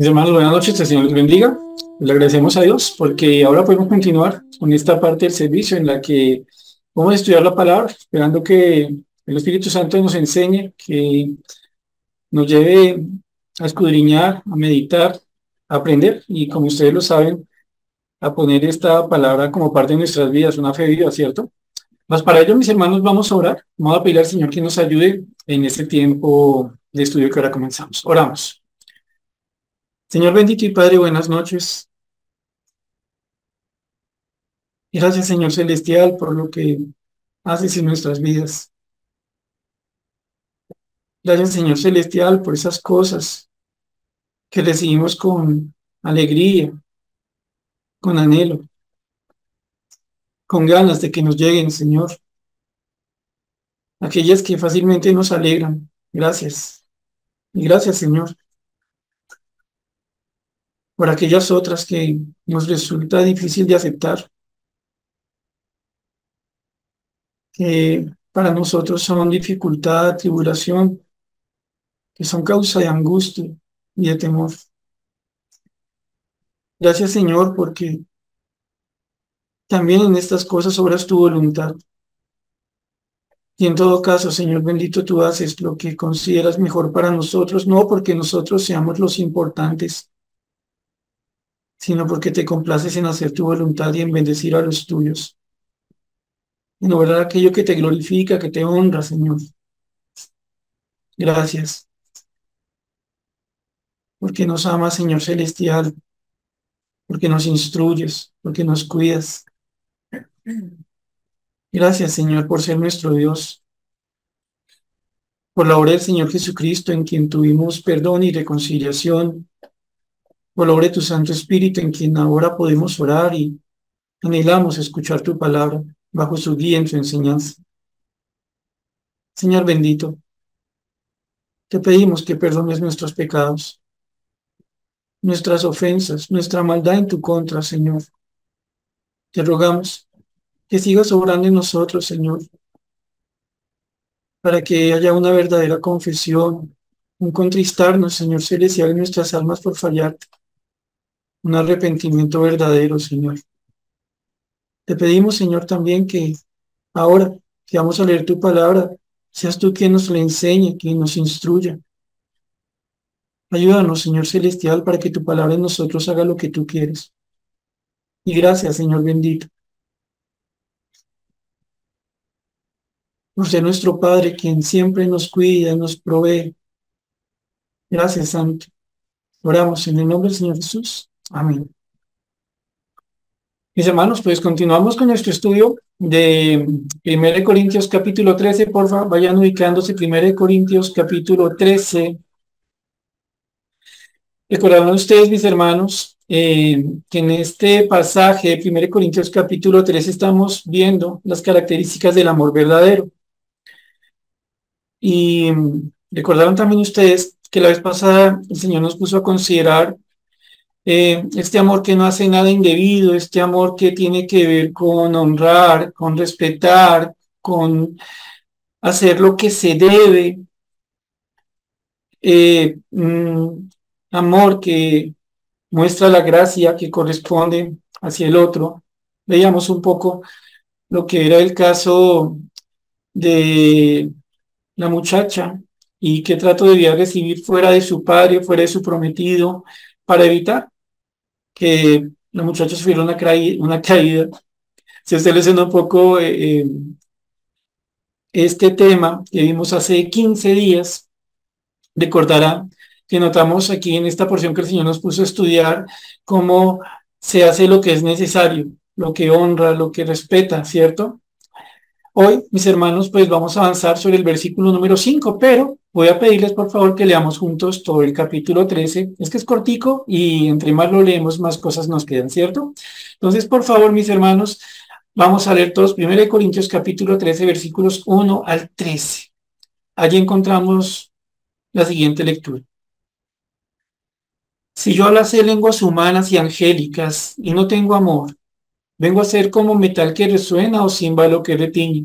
Mis hermanos, buenas noches, el Señor les bendiga. Le agradecemos a Dios porque ahora podemos continuar con esta parte del servicio en la que vamos a estudiar la palabra, esperando que el Espíritu Santo nos enseñe, que nos lleve a escudriñar, a meditar, a aprender y como ustedes lo saben, a poner esta palabra como parte de nuestras vidas, una fe viva, ¿cierto? Más para ello, mis hermanos, vamos a orar. Vamos a pedir al Señor que nos ayude en este tiempo de estudio que ahora comenzamos. Oramos. Señor bendito y Padre, buenas noches. Gracias, Señor Celestial, por lo que haces en nuestras vidas. Gracias, Señor Celestial, por esas cosas que recibimos con alegría, con anhelo, con ganas de que nos lleguen, Señor. Aquellas que fácilmente nos alegran. Gracias. Y gracias, Señor, por aquellas otras que nos resulta difícil de aceptar, que para nosotros son dificultad, tribulación, que son causa de angustia y de temor. Gracias Señor porque también en estas cosas obras tu voluntad. Y en todo caso, Señor bendito, tú haces lo que consideras mejor para nosotros, no porque nosotros seamos los importantes, sino porque te complaces en hacer tu voluntad y en bendecir a los tuyos. En obrar aquello que te glorifica, que te honra, Señor. Gracias. Porque nos amas, Señor Celestial. Porque nos instruyes, porque nos cuidas. Gracias, Señor, por ser nuestro Dios. Por la obra del Señor Jesucristo, en quien tuvimos perdón y reconciliación Colore tu Santo Espíritu en quien ahora podemos orar y anhelamos escuchar tu palabra bajo su guía en su enseñanza. Señor bendito, te pedimos que perdones nuestros pecados, nuestras ofensas, nuestra maldad en tu contra, Señor. Te rogamos que sigas obrando en nosotros, Señor, para que haya una verdadera confesión, un contristarnos, Señor celestial, en nuestras almas por fallarte un arrepentimiento verdadero, Señor. Te pedimos, Señor, también que ahora que vamos a leer tu palabra, seas tú quien nos la enseñe, quien nos instruya. Ayúdanos, Señor Celestial, para que tu palabra en nosotros haga lo que tú quieres. Y gracias, Señor bendito. Por ser nuestro Padre, quien siempre nos cuida, nos provee. Gracias, Santo. Oramos en el nombre del Señor Jesús. Amén. Mis hermanos, pues continuamos con nuestro estudio de 1 Corintios capítulo 13. Por favor, vayan ubicándose 1 Corintios capítulo 13. Recordarán ustedes, mis hermanos, eh, que en este pasaje de 1 Corintios capítulo 13 estamos viendo las características del amor verdadero. Y recordaron también ustedes que la vez pasada el Señor nos puso a considerar eh, este amor que no hace nada indebido, este amor que tiene que ver con honrar, con respetar, con hacer lo que se debe, eh, mm, amor que muestra la gracia que corresponde hacia el otro. Veíamos un poco lo que era el caso de la muchacha y qué trato debía recibir fuera de su padre, fuera de su prometido, para evitar que los muchachos sufrieron una, una caída. Si usted le suena un poco eh, eh, este tema que vimos hace 15 días, recordará que notamos aquí en esta porción que el Señor nos puso a estudiar cómo se hace lo que es necesario, lo que honra, lo que respeta, ¿cierto? Hoy, mis hermanos, pues vamos a avanzar sobre el versículo número 5, pero voy a pedirles por favor que leamos juntos todo el capítulo 13. Es que es cortico y entre más lo leemos, más cosas nos quedan, ¿cierto? Entonces, por favor, mis hermanos, vamos a leer todos 1 Corintios capítulo 13, versículos 1 al 13. Allí encontramos la siguiente lectura. Si yo hablase lenguas humanas y angélicas y no tengo amor, Vengo a ser como metal que resuena o címbalo que retiñe.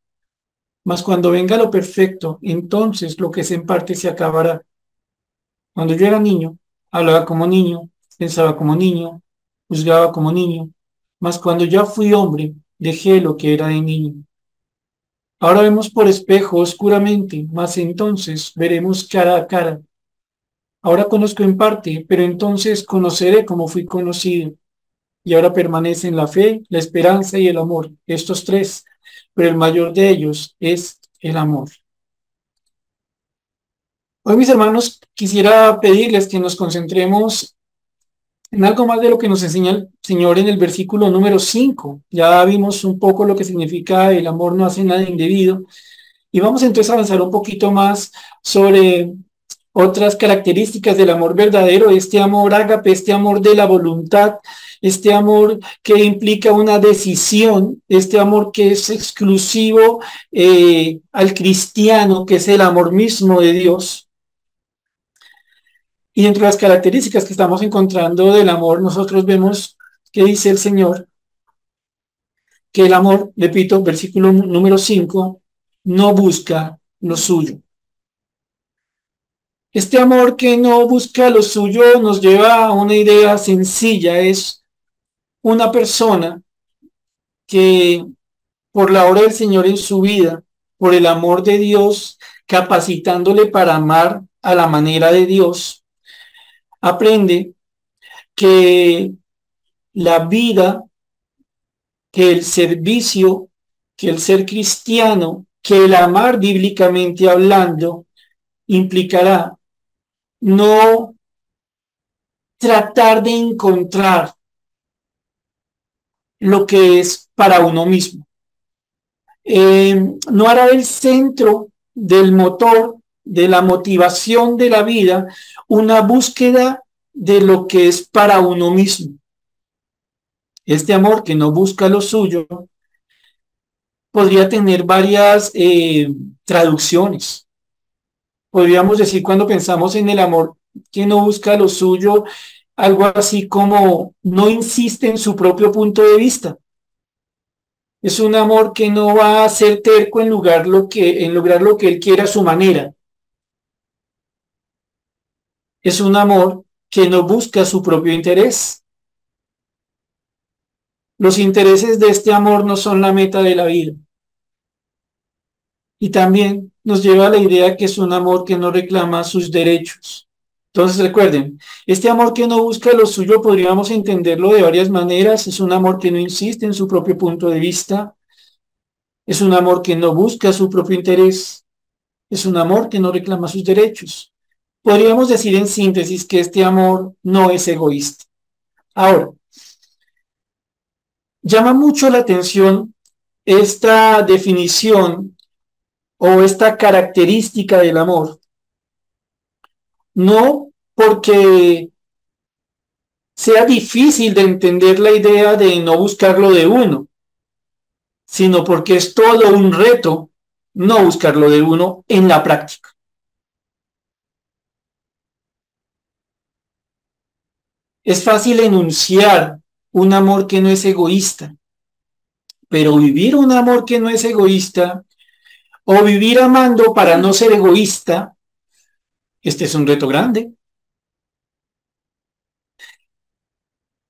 Mas cuando venga lo perfecto, entonces lo que es en parte se acabará. Cuando yo era niño, hablaba como niño, pensaba como niño, juzgaba como niño, mas cuando ya fui hombre, dejé lo que era de niño. Ahora vemos por espejo oscuramente, mas entonces veremos cara a cara. Ahora conozco en parte, pero entonces conoceré como fui conocido. Y ahora permanecen la fe, la esperanza y el amor, estos tres, pero el mayor de ellos es el amor. Hoy, mis hermanos, quisiera pedirles que nos concentremos en algo más de lo que nos enseña el Señor en el versículo número 5. Ya vimos un poco lo que significa el amor no hace nada indebido. Y vamos entonces a avanzar un poquito más sobre otras características del amor verdadero, este amor ágape, este amor de la voluntad, este amor que implica una decisión, este amor que es exclusivo eh, al cristiano, que es el amor mismo de Dios. Y entre las características que estamos encontrando del amor, nosotros vemos que dice el Señor, que el amor, repito, versículo número 5, no busca lo suyo. Este amor que no busca lo suyo nos lleva a una idea sencilla, es una persona que por la obra del Señor en su vida, por el amor de Dios, capacitándole para amar a la manera de Dios, aprende que la vida, que el servicio, que el ser cristiano, que el amar bíblicamente hablando, implicará no tratar de encontrar lo que es para uno mismo. Eh, no hará el centro del motor de la motivación de la vida una búsqueda de lo que es para uno mismo. Este amor que no busca lo suyo podría tener varias eh, traducciones. Podríamos decir cuando pensamos en el amor que no busca lo suyo, algo así como no insiste en su propio punto de vista. Es un amor que no va a ser terco en, lugar lo que, en lograr lo que él quiera a su manera es un amor que no busca su propio interés. Los intereses de este amor no son la meta de la vida. Y también nos lleva a la idea que es un amor que no reclama sus derechos. Entonces recuerden, este amor que no busca lo suyo podríamos entenderlo de varias maneras. Es un amor que no insiste en su propio punto de vista. Es un amor que no busca su propio interés. Es un amor que no reclama sus derechos. Podríamos decir en síntesis que este amor no es egoísta. Ahora, llama mucho la atención esta definición o esta característica del amor. No porque sea difícil de entender la idea de no buscarlo de uno, sino porque es todo un reto no buscarlo de uno en la práctica. Es fácil enunciar un amor que no es egoísta, pero vivir un amor que no es egoísta o vivir amando para no ser egoísta, este es un reto grande.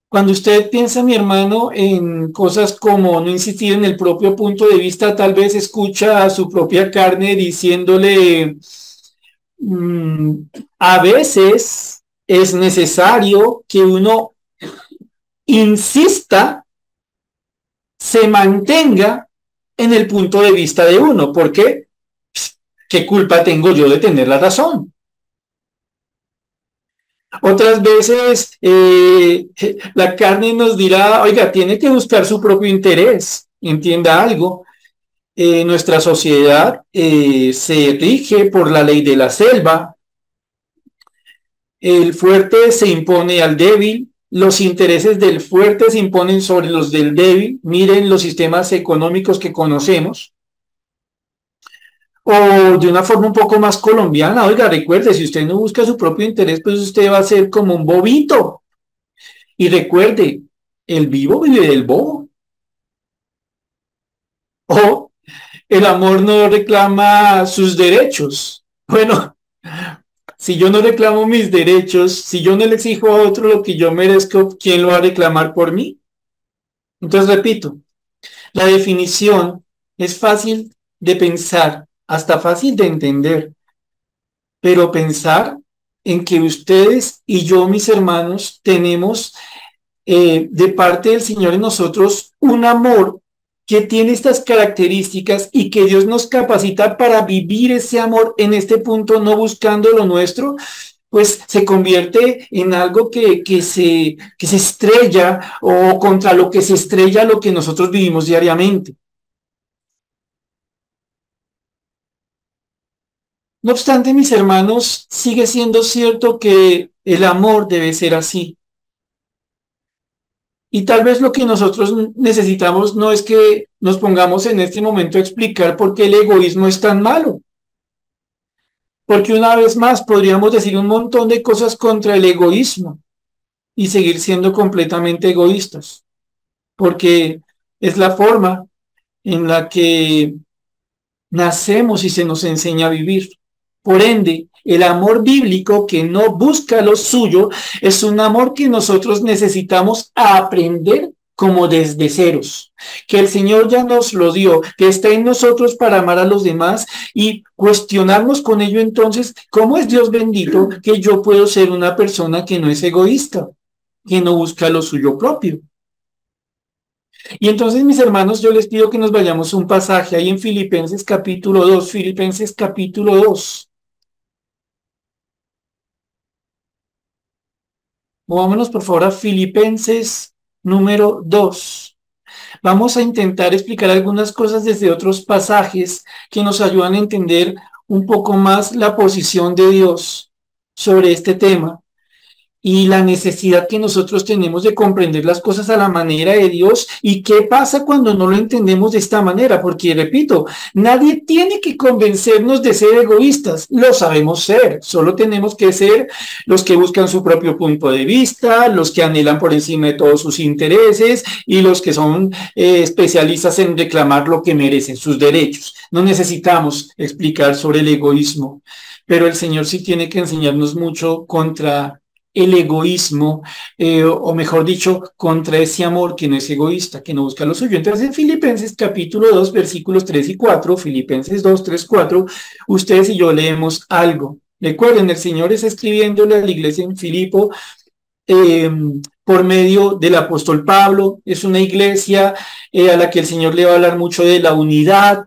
Cuando usted piensa, mi hermano, en cosas como no insistir en el propio punto de vista, tal vez escucha a su propia carne diciéndole, mm, a veces es necesario que uno insista, se mantenga en el punto de vista de uno. ¿Por qué? ¿Qué culpa tengo yo de tener la razón? Otras veces eh, la carne nos dirá, oiga, tiene que buscar su propio interés, entienda algo. Eh, nuestra sociedad eh, se rige por la ley de la selva. El fuerte se impone al débil, los intereses del fuerte se imponen sobre los del débil. Miren los sistemas económicos que conocemos. O de una forma un poco más colombiana, oiga, recuerde, si usted no busca su propio interés, pues usted va a ser como un bobito. Y recuerde, el vivo vive del bobo. O el amor no reclama sus derechos. Bueno, si yo no reclamo mis derechos, si yo no le exijo a otro lo que yo merezco, ¿quién lo va a reclamar por mí? Entonces, repito, la definición es fácil de pensar, hasta fácil de entender, pero pensar en que ustedes y yo, mis hermanos, tenemos eh, de parte del Señor en nosotros un amor que tiene estas características y que Dios nos capacita para vivir ese amor en este punto, no buscando lo nuestro, pues se convierte en algo que, que, se, que se estrella o contra lo que se estrella lo que nosotros vivimos diariamente. No obstante, mis hermanos, sigue siendo cierto que el amor debe ser así. Y tal vez lo que nosotros necesitamos no es que nos pongamos en este momento a explicar por qué el egoísmo es tan malo. Porque una vez más podríamos decir un montón de cosas contra el egoísmo y seguir siendo completamente egoístas. Porque es la forma en la que nacemos y se nos enseña a vivir. Por ende, el amor bíblico que no busca lo suyo es un amor que nosotros necesitamos aprender como desde ceros, que el Señor ya nos lo dio, que está en nosotros para amar a los demás y cuestionarnos con ello entonces, ¿cómo es Dios bendito que yo puedo ser una persona que no es egoísta, que no busca lo suyo propio? Y entonces, mis hermanos, yo les pido que nos vayamos un pasaje ahí en Filipenses capítulo 2, Filipenses capítulo 2. Movámonos por favor a Filipenses número 2. Vamos a intentar explicar algunas cosas desde otros pasajes que nos ayudan a entender un poco más la posición de Dios sobre este tema y la necesidad que nosotros tenemos de comprender las cosas a la manera de Dios. Y qué pasa cuando no lo entendemos de esta manera, porque repito, nadie tiene que convencernos de ser egoístas, lo sabemos ser, solo tenemos que ser los que buscan su propio punto de vista, los que anhelan por encima de todos sus intereses y los que son eh, especialistas en reclamar lo que merecen, sus derechos. No necesitamos explicar sobre el egoísmo, pero el Señor sí tiene que enseñarnos mucho contra el egoísmo, eh, o mejor dicho, contra ese amor que no es egoísta, que no busca lo suyo. Entonces, en Filipenses capítulo 2, versículos 3 y 4, Filipenses 2, 3, 4, ustedes y yo leemos algo. Recuerden, el Señor es escribiéndole a la iglesia en Filipo em, por medio del apóstol Pablo. Es una iglesia eh, a la que el Señor le va a hablar mucho de la unidad,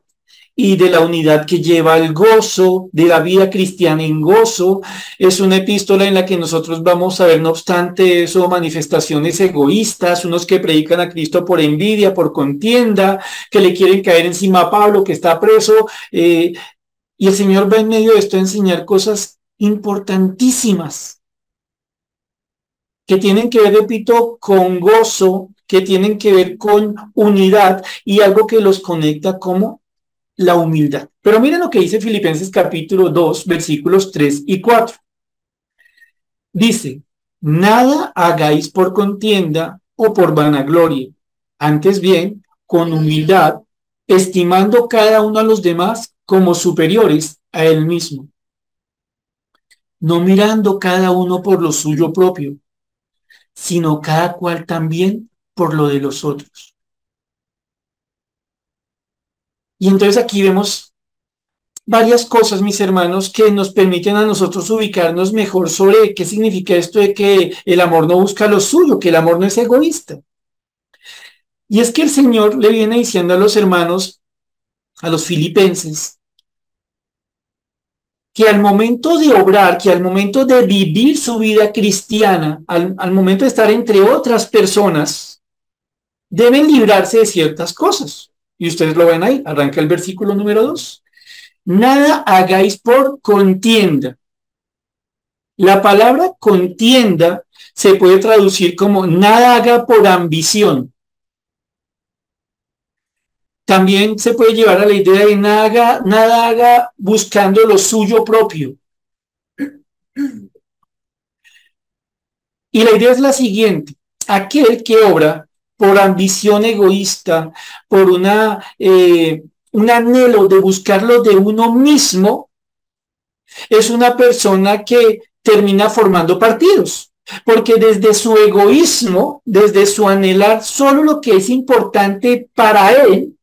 y de la unidad que lleva al gozo, de la vida cristiana en gozo. Es una epístola en la que nosotros vamos a ver, no obstante eso, manifestaciones egoístas, unos que predican a Cristo por envidia, por contienda, que le quieren caer encima a Pablo, que está preso. Eh, y el Señor va en medio de esto a enseñar cosas importantísimas que tienen que ver, repito, con gozo, que tienen que ver con unidad y algo que los conecta como la humildad. Pero miren lo que dice Filipenses capítulo 2, versículos 3 y 4. Dice, nada hagáis por contienda o por vanagloria, antes bien, con humildad, estimando cada uno a los demás como superiores a él mismo, no mirando cada uno por lo suyo propio, sino cada cual también por lo de los otros. Y entonces aquí vemos varias cosas, mis hermanos, que nos permiten a nosotros ubicarnos mejor sobre qué significa esto de que el amor no busca lo suyo, que el amor no es egoísta. Y es que el Señor le viene diciendo a los hermanos, a los filipenses, que al momento de obrar, que al momento de vivir su vida cristiana, al, al momento de estar entre otras personas, deben librarse de ciertas cosas. Y ustedes lo ven ahí, arranca el versículo número 2. Nada hagáis por contienda. La palabra contienda se puede traducir como nada haga por ambición. También se puede llevar a la idea de nada haga, nada haga buscando lo suyo propio. Y la idea es la siguiente. Aquel que obra por ambición egoísta, por una, eh, un anhelo de buscarlo de uno mismo, es una persona que termina formando partidos, porque desde su egoísmo, desde su anhelar solo lo que es importante para él,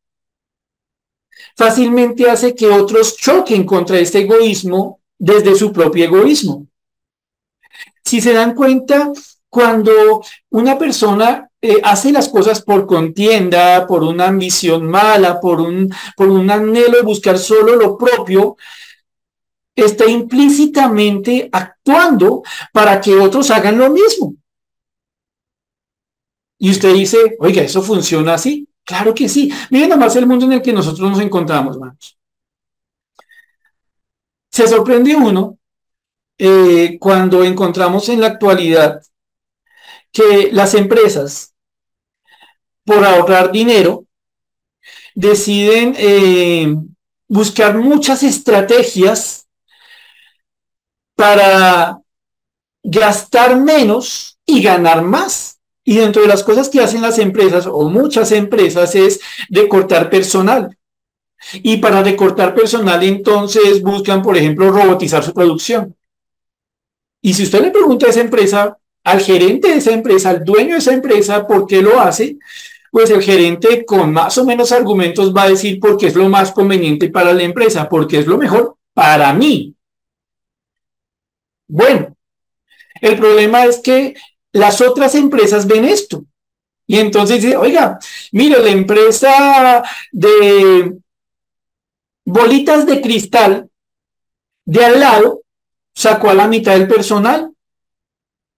fácilmente hace que otros choquen contra este egoísmo desde su propio egoísmo. Si se dan cuenta, cuando una persona eh, hace las cosas por contienda, por una ambición mala, por un, por un anhelo de buscar solo lo propio, está implícitamente actuando para que otros hagan lo mismo. Y usted dice, oiga, ¿eso funciona así? Claro que sí. Miren nomás el mundo en el que nosotros nos encontramos, hermanos. Se sorprende uno eh, cuando encontramos en la actualidad que las empresas por ahorrar dinero, deciden eh, buscar muchas estrategias para gastar menos y ganar más. Y dentro de las cosas que hacen las empresas o muchas empresas es de cortar personal. Y para recortar personal entonces buscan, por ejemplo, robotizar su producción. Y si usted le pregunta a esa empresa, al gerente de esa empresa, al dueño de esa empresa, por qué lo hace, pues el gerente con más o menos argumentos va a decir por qué es lo más conveniente para la empresa, porque es lo mejor para mí. Bueno, el problema es que las otras empresas ven esto. Y entonces dice, oiga, mire, la empresa de bolitas de cristal de al lado sacó a la mitad del personal,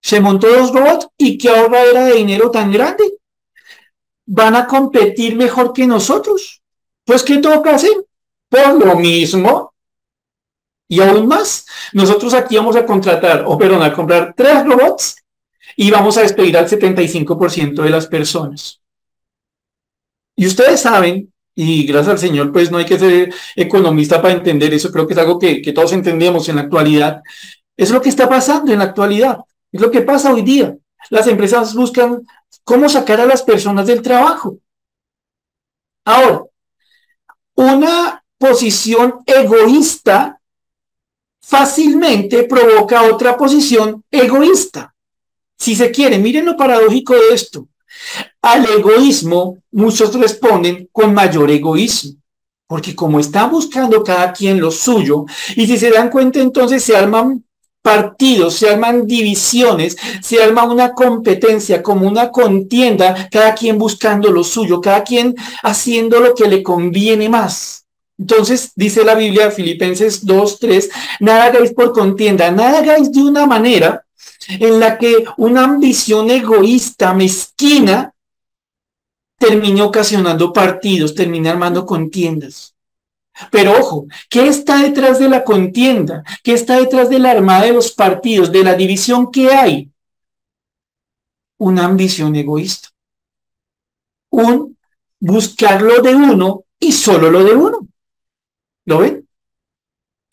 se montó dos robots y qué era de dinero tan grande van a competir mejor que nosotros. Pues, ¿qué toca hacer? Por lo mismo. Y aún más, nosotros aquí vamos a contratar, o perdón, a comprar tres robots y vamos a despedir al 75% de las personas. Y ustedes saben, y gracias al Señor, pues no hay que ser economista para entender eso, creo que es algo que, que todos entendemos en la actualidad. Es lo que está pasando en la actualidad, es lo que pasa hoy día. Las empresas buscan cómo sacar a las personas del trabajo. Ahora, una posición egoísta fácilmente provoca otra posición egoísta. Si se quiere, miren lo paradójico de esto. Al egoísmo muchos responden con mayor egoísmo, porque como están buscando cada quien lo suyo, y si se dan cuenta entonces se arman partidos, se arman divisiones, se arma una competencia, como una contienda, cada quien buscando lo suyo, cada quien haciendo lo que le conviene más. Entonces, dice la Biblia, Filipenses 2, 3, nada hagáis por contienda, nada hagáis de una manera en la que una ambición egoísta, mezquina, termine ocasionando partidos, termine armando contiendas. Pero ojo, ¿qué está detrás de la contienda? ¿Qué está detrás de la armada de los partidos, de la división que hay? Una ambición egoísta. Un buscar lo de uno y solo lo de uno. ¿Lo ven?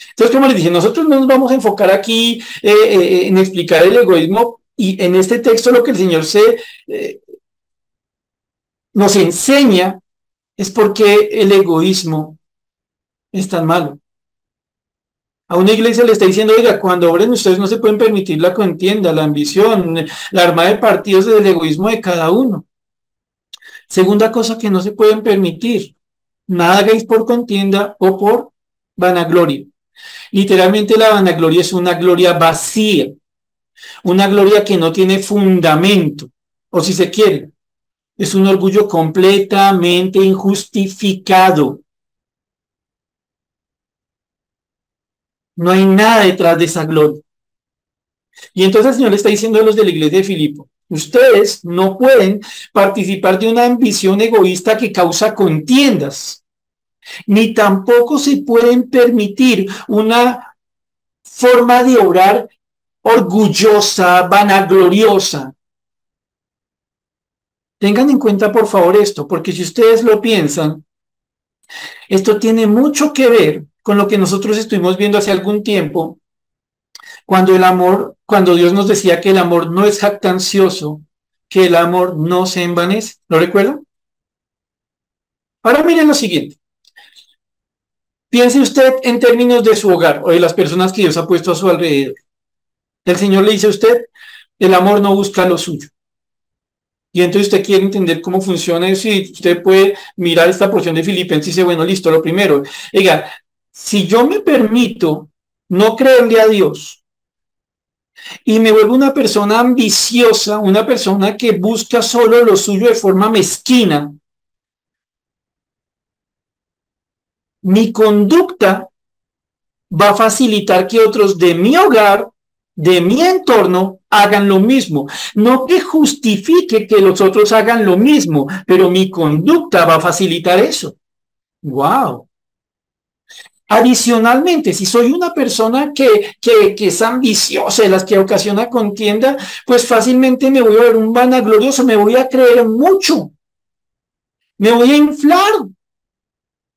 Entonces, como les dije, nosotros no nos vamos a enfocar aquí eh, eh, en explicar el egoísmo y en este texto lo que el Señor se, eh, nos enseña es porque el egoísmo es tan malo. A una iglesia le está diciendo, oiga, cuando obren ustedes no se pueden permitir la contienda, la ambición, la armada de partidos del egoísmo de cada uno. Segunda cosa que no se pueden permitir, nada hagáis por contienda o por vanagloria. Literalmente la vanagloria es una gloria vacía, una gloria que no tiene fundamento, o si se quiere, es un orgullo completamente injustificado. No hay nada detrás de esa gloria. Y entonces el Señor le está diciendo a los de la iglesia de Filipo, ustedes no pueden participar de una ambición egoísta que causa contiendas, ni tampoco se pueden permitir una forma de orar orgullosa, vanagloriosa. Tengan en cuenta, por favor, esto, porque si ustedes lo piensan, esto tiene mucho que ver con lo que nosotros estuvimos viendo hace algún tiempo, cuando el amor, cuando Dios nos decía que el amor no es jactancioso, que el amor no se envanece. ¿Lo recuerdan? Ahora miren lo siguiente. Piense usted en términos de su hogar o de las personas que Dios ha puesto a su alrededor. El Señor le dice a usted, el amor no busca lo suyo. Y entonces usted quiere entender cómo funciona eso y usted puede mirar esta porción de Filipenses y dice, bueno, listo, lo primero, oiga, si yo me permito no creerle a Dios y me vuelvo una persona ambiciosa, una persona que busca solo lo suyo de forma mezquina, mi conducta va a facilitar que otros de mi hogar, de mi entorno, hagan lo mismo. No que justifique que los otros hagan lo mismo, pero mi conducta va a facilitar eso. ¡Wow! Adicionalmente, si soy una persona que, que, es ambiciosa, las que ocasiona contienda, pues fácilmente me voy a ver un vanaglorioso, me voy a creer mucho, me voy a inflar,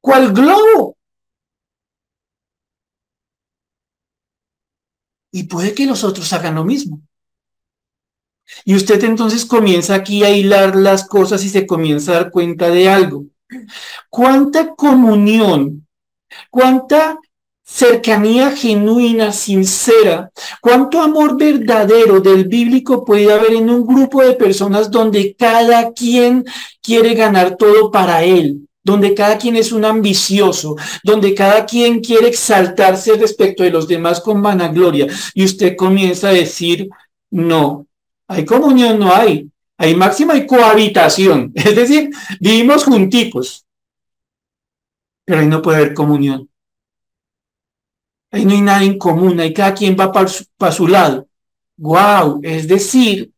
cual globo. Y puede que los otros hagan lo mismo. Y usted entonces comienza aquí a hilar las cosas y se comienza a dar cuenta de algo. ¿Cuánta comunión, cuánta cercanía genuina, sincera, cuánto amor verdadero del bíblico puede haber en un grupo de personas donde cada quien quiere ganar todo para él? donde cada quien es un ambicioso, donde cada quien quiere exaltarse respecto de los demás con vanagloria, y usted comienza a decir, no, hay comunión, no hay. Hay máxima y cohabitación. Es decir, vivimos junticos. Pero ahí no puede haber comunión. Ahí no hay nada en común. Ahí cada quien va para su, lado. Wow. Es decir,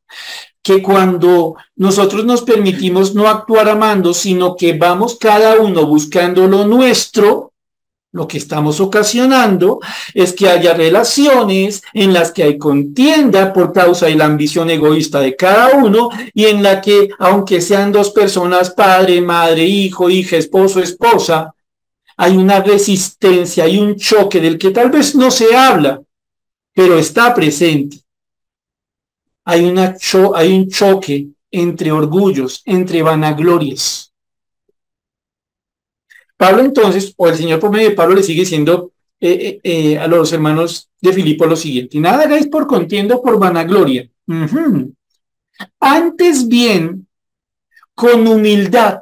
que cuando nosotros nos permitimos no actuar amando, sino que vamos cada uno buscando lo nuestro, lo que estamos ocasionando es que haya relaciones en las que hay contienda por causa de la ambición egoísta de cada uno y en la que, aunque sean dos personas, padre, madre, hijo, hija, esposo, esposa, hay una resistencia, hay un choque del que tal vez no se habla, pero está presente. Hay, una hay un choque entre orgullos, entre vanaglorias. Pablo entonces, o el Señor por medio de Pablo le sigue diciendo eh, eh, eh, a los hermanos de Filipo lo siguiente, nada hagáis por contienda por vanagloria. Antes bien, con humildad,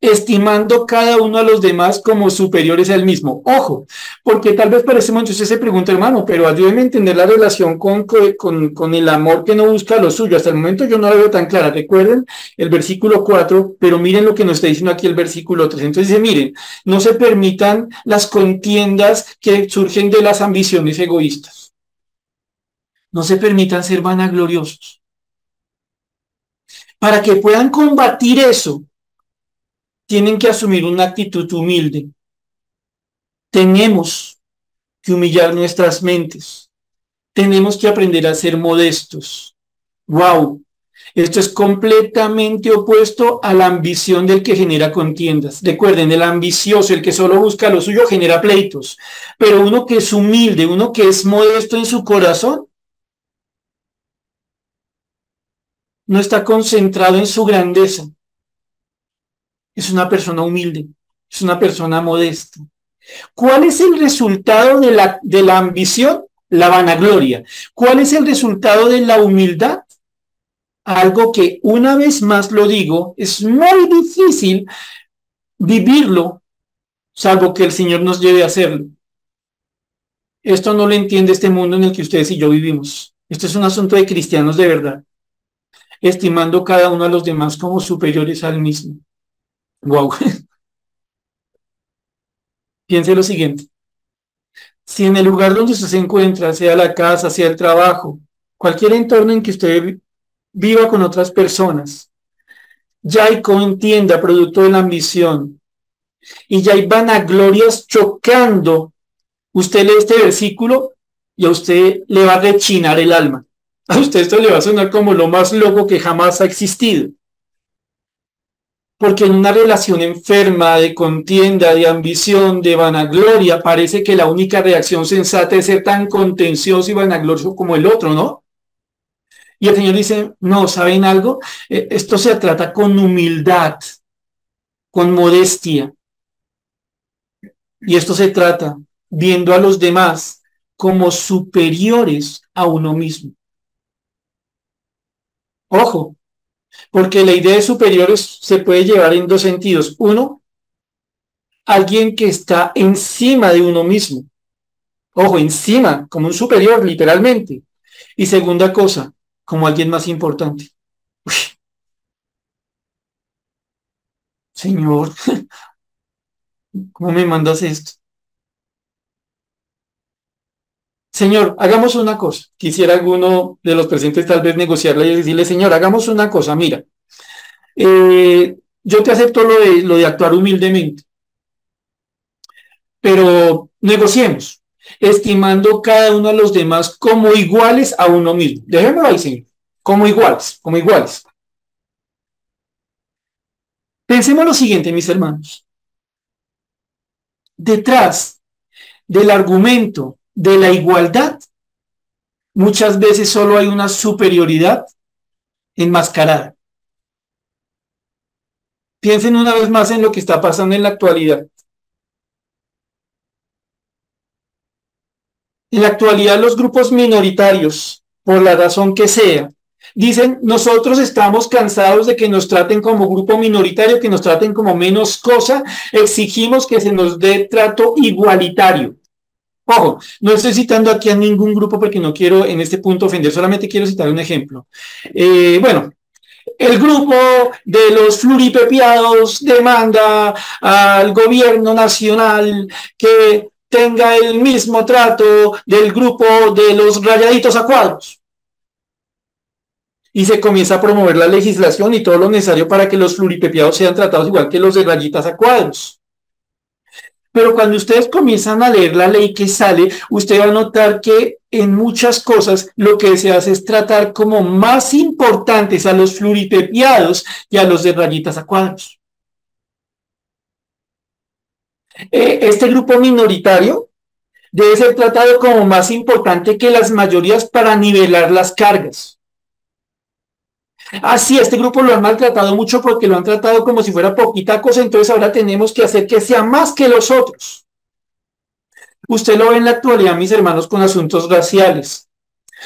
estimando cada uno a los demás como superiores al mismo. Ojo, porque tal vez para ese se pregunta, hermano, pero ayúdeme a entender la relación con, con, con, el amor que no busca lo suyo. Hasta el momento yo no la veo tan clara. Recuerden el versículo 4, pero miren lo que nos está diciendo aquí el versículo 3. Entonces dice, miren, no se permitan las contiendas que surgen de las ambiciones egoístas. No se permitan ser vanagloriosos. Para que puedan combatir eso, tienen que asumir una actitud humilde. Tenemos que humillar nuestras mentes. Tenemos que aprender a ser modestos. ¡Wow! Esto es completamente opuesto a la ambición del que genera contiendas. Recuerden, el ambicioso, el que solo busca lo suyo, genera pleitos. Pero uno que es humilde, uno que es modesto en su corazón, no está concentrado en su grandeza, es una persona humilde, es una persona modesta. ¿Cuál es el resultado de la, de la ambición? La vanagloria. ¿Cuál es el resultado de la humildad? Algo que una vez más lo digo, es muy difícil vivirlo, salvo que el Señor nos lleve a hacerlo. Esto no lo entiende este mundo en el que ustedes y yo vivimos. Esto es un asunto de cristianos de verdad, estimando cada uno a los demás como superiores al mismo. Wow. Piense lo siguiente. Si en el lugar donde usted se encuentra, sea la casa, sea el trabajo, cualquier entorno en que usted viva con otras personas, ya hay contienda producto de la ambición y ya hay vanaglorias chocando, usted lee este versículo y a usted le va a rechinar el alma. A usted esto le va a sonar como lo más loco que jamás ha existido. Porque en una relación enferma de contienda, de ambición, de vanagloria, parece que la única reacción sensata es ser tan contencioso y vanaglorioso como el otro, ¿no? Y el Señor dice, no, ¿saben algo? Eh, esto se trata con humildad, con modestia. Y esto se trata viendo a los demás como superiores a uno mismo. Ojo, porque la idea de superiores se puede llevar en dos sentidos. Uno, alguien que está encima de uno mismo. Ojo, encima, como un superior, literalmente. Y segunda cosa, como alguien más importante. Señor, ¿cómo me mandas esto? Señor, hagamos una cosa. Quisiera alguno de los presentes tal vez negociarla y decirle, Señor, hagamos una cosa. Mira, eh, yo te acepto lo de, actuar humildemente, pero negociemos, estimando cada uno de los demás como iguales a uno mismo. Dejémoslo ahí, Señor, como iguales, como iguales. Pensemos lo siguiente, mis hermanos. Detrás del argumento de la igualdad, muchas veces solo hay una superioridad enmascarada. Piensen una vez más en lo que está pasando en la actualidad. En la actualidad los grupos minoritarios, por la razón que sea, dicen, nosotros estamos cansados de que nos traten como grupo minoritario, que nos traten como menos cosa, exigimos que se nos dé trato igualitario. Ojo, no estoy citando aquí a ningún grupo porque no quiero en este punto ofender, solamente quiero citar un ejemplo. Eh, bueno, el grupo de los fluripepiados demanda al gobierno nacional que tenga el mismo trato del grupo de los rayaditos a cuadros. Y se comienza a promover la legislación y todo lo necesario para que los fluripepiados sean tratados igual que los de rayitas a cuadros. Pero cuando ustedes comienzan a leer la ley que sale, usted va a notar que en muchas cosas lo que se hace es tratar como más importantes a los fluripepiados y a los de rayitas a cuadros. Eh, este grupo minoritario debe ser tratado como más importante que las mayorías para nivelar las cargas. Ah, sí, este grupo lo han maltratado mucho porque lo han tratado como si fuera poquita cosa, entonces ahora tenemos que hacer que sea más que los otros. Usted lo ve en la actualidad, mis hermanos, con asuntos raciales,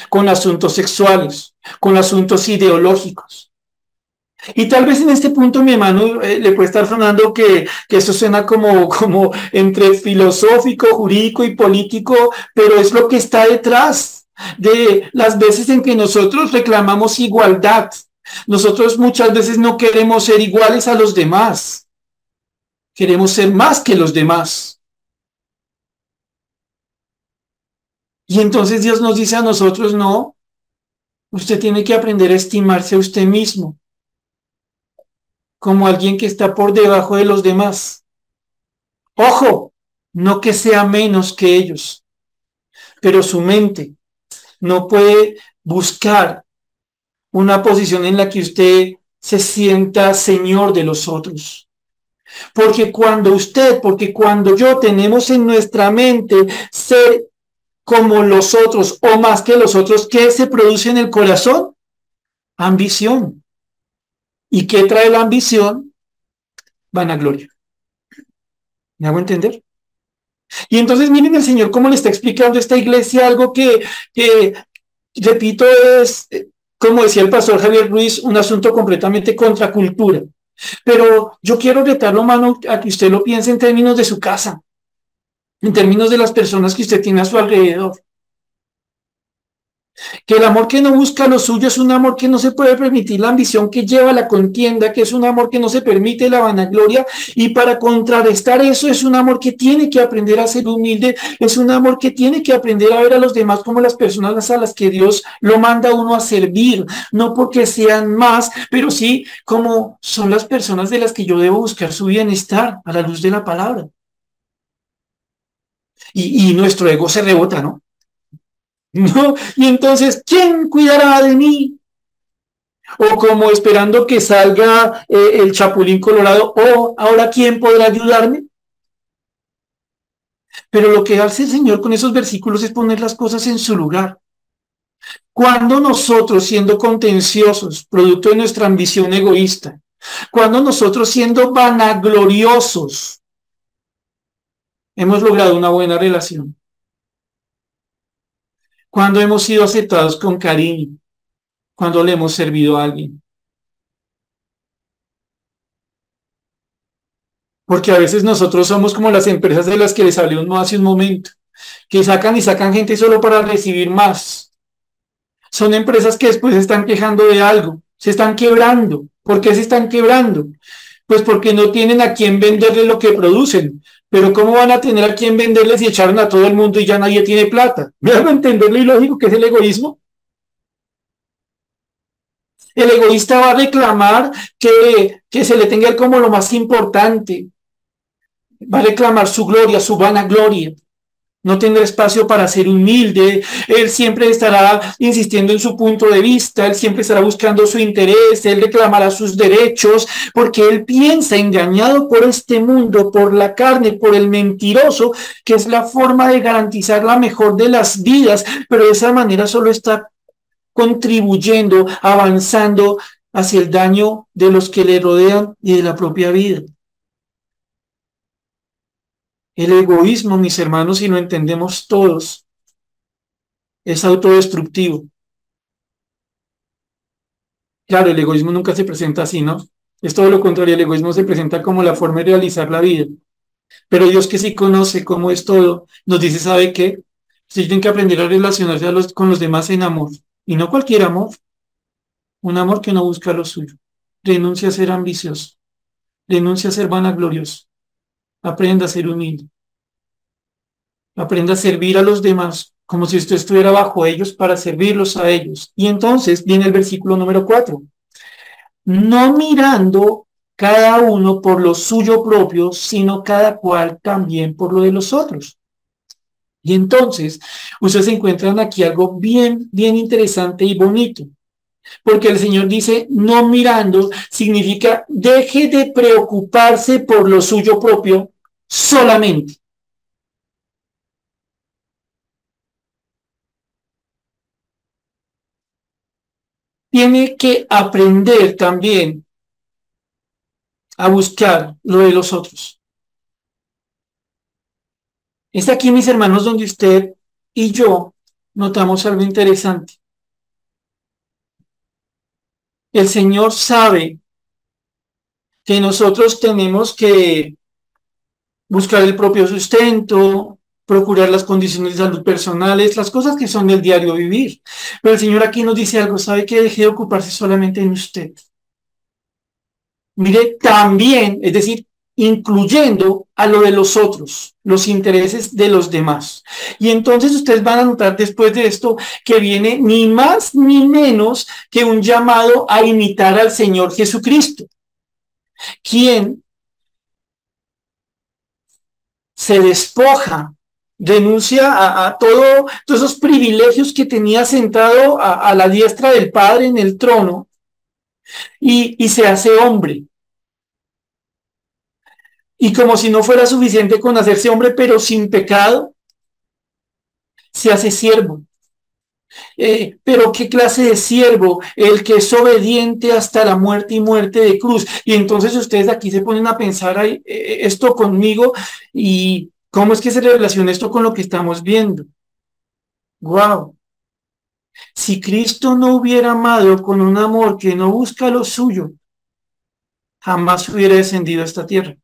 con asuntos sexuales, con asuntos ideológicos. Y tal vez en este punto mi hermano eh, le puede estar sonando que, eso suena como entre filosófico, jurídico y político, pero es lo que está detrás de las veces en que nosotros reclamamos igualdad, nosotros muchas veces no queremos ser iguales a los demás. Queremos ser más que los demás. Y entonces Dios nos dice a nosotros, no, usted tiene que aprender a estimarse a usted mismo como alguien que está por debajo de los demás. Ojo, no que sea menos que ellos, pero su mente no puede buscar una posición en la que usted se sienta señor de los otros. Porque cuando usted, porque cuando yo tenemos en nuestra mente ser como los otros o más que los otros, ¿qué se produce en el corazón? Ambición. ¿Y qué trae la ambición? Vanagloria. ¿Me hago entender? Y entonces miren el Señor cómo le está explicando a esta iglesia algo que, que repito, es como decía el pastor Javier Ruiz, un asunto completamente contracultura. Pero yo quiero retarlo, mano, a que usted lo piense en términos de su casa. en términos de las personas que usted tiene a su alrededor. Que el amor que no busca lo suyo es un amor que no se puede permitir la ambición que lleva la contienda, que es un amor que no se permite la vanagloria. Y para contrarrestar eso es un amor que tiene que aprender a ser humilde, es un amor que tiene que aprender a ver a los demás como las personas a las que Dios lo manda uno a servir, no porque sean más, pero sí como son las personas de las que yo debo buscar su bienestar a la luz de la palabra. Y, y nuestro ego se rebota, ¿no? ¿No? Y entonces, ¿quién cuidará de mí? O como esperando que salga eh, el chapulín colorado, o ahora ¿quién podrá ayudarme? Pero lo que hace el Señor con esos versículos es poner las cosas en su lugar. Cuando nosotros, siendo contenciosos, producto de nuestra ambición egoísta, cuando nosotros, siendo vanagloriosos, hemos logrado una buena relación, cuando hemos sido aceptados con cariño, cuando le hemos servido a alguien. Porque a veces nosotros somos como las empresas de las que les hablé no hace un momento, que sacan y sacan gente solo para recibir más. Son empresas que después están quejando de algo, se están quebrando. ¿Por qué se están quebrando? Pues porque no tienen a quien venderle lo que producen. Pero ¿cómo van a tener a quien venderles y echaron a todo el mundo y ya nadie tiene plata? ¿Me hago entender lo ilógico que es el egoísmo? El egoísta va a reclamar que, que se le tenga como lo más importante. Va a reclamar su gloria, su vanagloria no tendrá espacio para ser humilde, él siempre estará insistiendo en su punto de vista, él siempre estará buscando su interés, él reclamará sus derechos, porque él piensa engañado por este mundo, por la carne, por el mentiroso, que es la forma de garantizar la mejor de las vidas, pero de esa manera solo está contribuyendo, avanzando hacia el daño de los que le rodean y de la propia vida. El egoísmo, mis hermanos, si lo entendemos todos, es autodestructivo. Claro, el egoísmo nunca se presenta así, ¿no? Es todo lo contrario, el egoísmo se presenta como la forma de realizar la vida. Pero Dios que sí conoce cómo es todo, nos dice, ¿sabe qué? Ustedes tienen que aprender a relacionarse con los demás en amor. Y no cualquier amor. Un amor que no busca lo suyo. Renuncia a ser ambicioso. Renuncia a ser vanaglorioso. Aprenda a ser humilde. Aprenda a servir a los demás como si usted estuviera bajo ellos para servirlos a ellos. Y entonces viene el versículo número cuatro. No mirando cada uno por lo suyo propio, sino cada cual también por lo de los otros. Y entonces, ustedes encuentran aquí algo bien, bien interesante y bonito. Porque el Señor dice, no mirando, significa deje de preocuparse por lo suyo propio solamente. Tiene que aprender también a buscar lo de los otros. Es aquí, mis hermanos, donde usted y yo notamos algo interesante. El Señor sabe que nosotros tenemos que buscar el propio sustento, procurar las condiciones de salud personales, las cosas que son del diario vivir. Pero el Señor aquí nos dice algo, sabe que deje de ocuparse solamente en usted. Mire, también, es decir, incluyendo a lo de los otros, los intereses de los demás. Y entonces ustedes van a notar después de esto que viene ni más ni menos que un llamado a imitar al Señor Jesucristo, quien se despoja, denuncia a, todo, todos esos privilegios que tenía sentado a, la diestra del Padre en el trono y se hace hombre. Y como si no fuera suficiente con hacerse hombre, pero sin pecado, se hace siervo. Eh, pero qué clase de siervo, el que es obediente hasta la muerte y muerte de cruz. Y entonces ustedes aquí se ponen a pensar eh, esto conmigo y cómo es que se relaciona esto con lo que estamos viendo. Wow. Si Cristo no hubiera amado con un amor que no busca lo suyo, jamás hubiera descendido a esta tierra.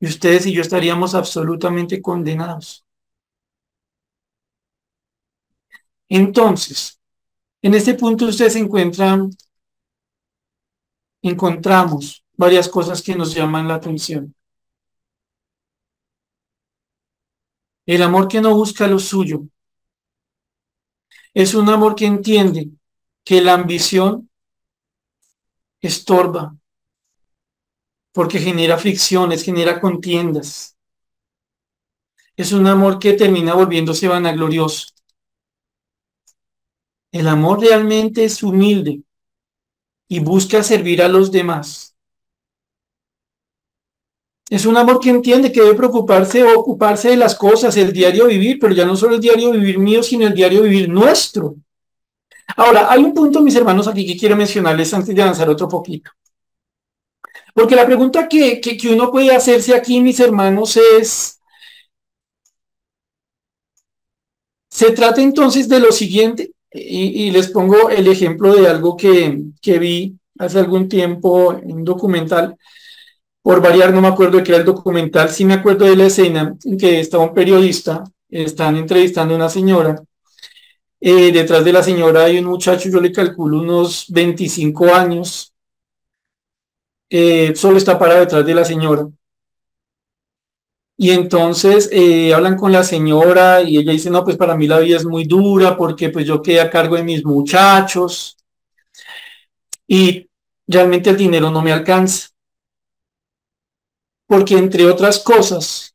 y ustedes y yo estaríamos absolutamente condenados. Entonces, en este punto ustedes encuentran, encontramos varias cosas que nos llaman la atención. El amor que no busca lo suyo es un amor que entiende que la ambición estorba, porque genera fricciones, genera contiendas. Es un amor que termina volviéndose vanaglorioso. El amor realmente es humilde y busca servir a los demás. Es un amor que entiende que debe preocuparse o ocuparse de las cosas, el diario vivir, pero ya no solo el diario vivir mío, sino el diario vivir nuestro. Ahora, hay un punto, mis hermanos, aquí que quiero mencionarles antes de avanzar otro poquito. Porque la pregunta que, que, uno puede hacerse aquí, mis hermanos, es, se trata entonces de lo siguiente, y, les pongo el ejemplo de algo que, que vi hace algún tiempo en un documental, por variar, no me acuerdo de qué era el documental, sí me acuerdo de la escena en que estaba un periodista, están entrevistando a una señora, eh, detrás de la señora hay un muchacho, yo le calculo unos 25 años, eh, solo está parado detrás de la señora. Y entonces eh, hablan con la señora y ella dice, no, pues para mí la vida es muy dura porque pues yo quedé a cargo de mis muchachos y realmente el dinero no me alcanza. Porque entre otras cosas,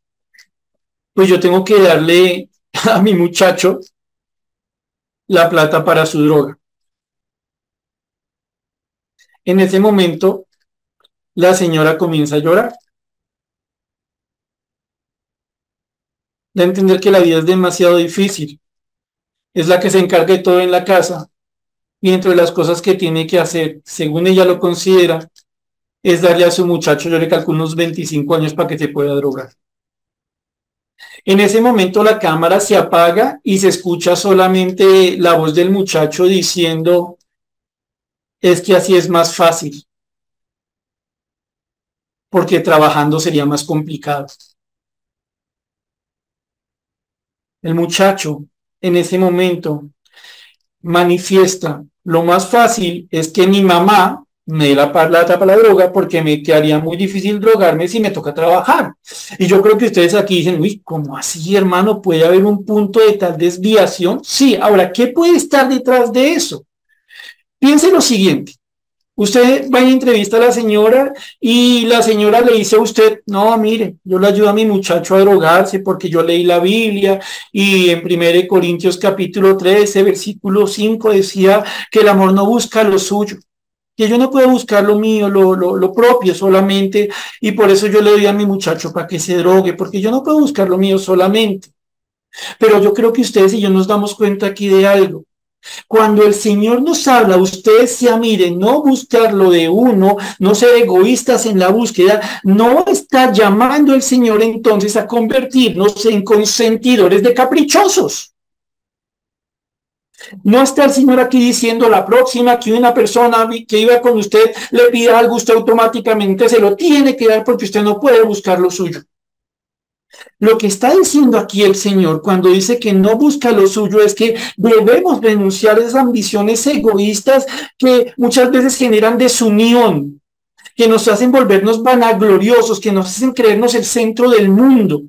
pues yo tengo que darle a mi muchacho la plata para su droga. En ese momento, la señora comienza a llorar. De entender que la vida es demasiado difícil. Es la que se encarga de todo en la casa. Y entre las cosas que tiene que hacer, según ella lo considera, es darle a su muchacho, yo le calculo unos 25 años para que se pueda drogar. En ese momento la cámara se apaga y se escucha solamente la voz del muchacho diciendo, es que así es más fácil, porque trabajando sería más complicado. El muchacho en ese momento manifiesta, lo más fácil es que mi mamá me la plata para la droga porque me quedaría muy difícil drogarme si me toca trabajar. Y yo creo que ustedes aquí dicen, uy, ¿cómo así, hermano? ¿Puede haber un punto de tal desviación? Sí, ahora, ¿qué puede estar detrás de eso? Piense lo siguiente. Usted va a entrevista a la señora y la señora le dice a usted, no, mire, yo le ayudo a mi muchacho a drogarse porque yo leí la Biblia y en 1 Corintios capítulo 13, versículo 5 decía que el amor no busca lo suyo que yo no puedo buscar lo mío, lo, lo, propio solamente, y por eso yo le doy a mi muchacho para que se drogue, porque yo no puedo buscar lo mío solamente. Pero yo creo que ustedes y yo nos damos cuenta aquí de algo. Cuando el Señor nos habla, ustedes se miren, no buscar lo de uno, no ser egoístas en la búsqueda, no está llamando el Señor entonces a convertirnos en consentidores de caprichosos. No está el Señor aquí diciendo la próxima que una persona que iba con usted le pida algo, usted automáticamente se lo tiene que dar porque usted no puede buscar lo suyo. Lo que está diciendo aquí el Señor cuando dice que no busca lo suyo es que debemos denunciar esas ambiciones egoístas que muchas veces generan desunión, que nos hacen volvernos vanagloriosos, que nos hacen creernos el centro del mundo.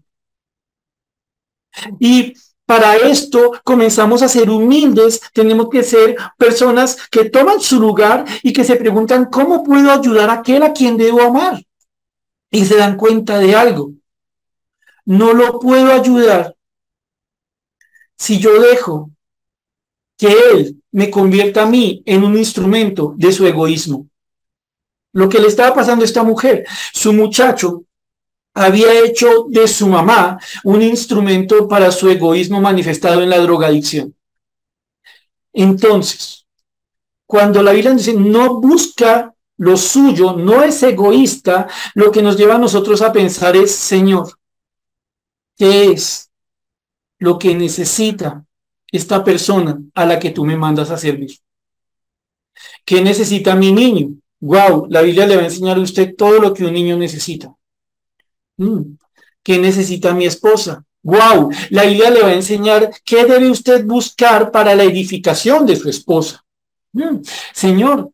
Y para esto comenzamos a ser humildes, tenemos que ser personas que toman su lugar y que se preguntan, ¿cómo puedo ayudar a aquel a quien debo amar? Y se dan cuenta de algo. No lo puedo ayudar si yo dejo que él me convierta a mí en un instrumento de su egoísmo. Lo que le estaba pasando a esta mujer, su muchacho había hecho de su mamá un instrumento para su egoísmo manifestado en la drogadicción. Entonces, cuando la Biblia dice no busca lo suyo, no es egoísta, lo que nos lleva a nosotros a pensar es, Señor, ¿qué es lo que necesita esta persona a la que tú me mandas a servir? ¿Qué necesita mi niño? Wow, la Biblia le va a enseñar a usted todo lo que un niño necesita Mm. ¿Qué necesita mi esposa? Wow, la Biblia le va a enseñar qué debe usted buscar para la edificación de su esposa. Mm. Señor,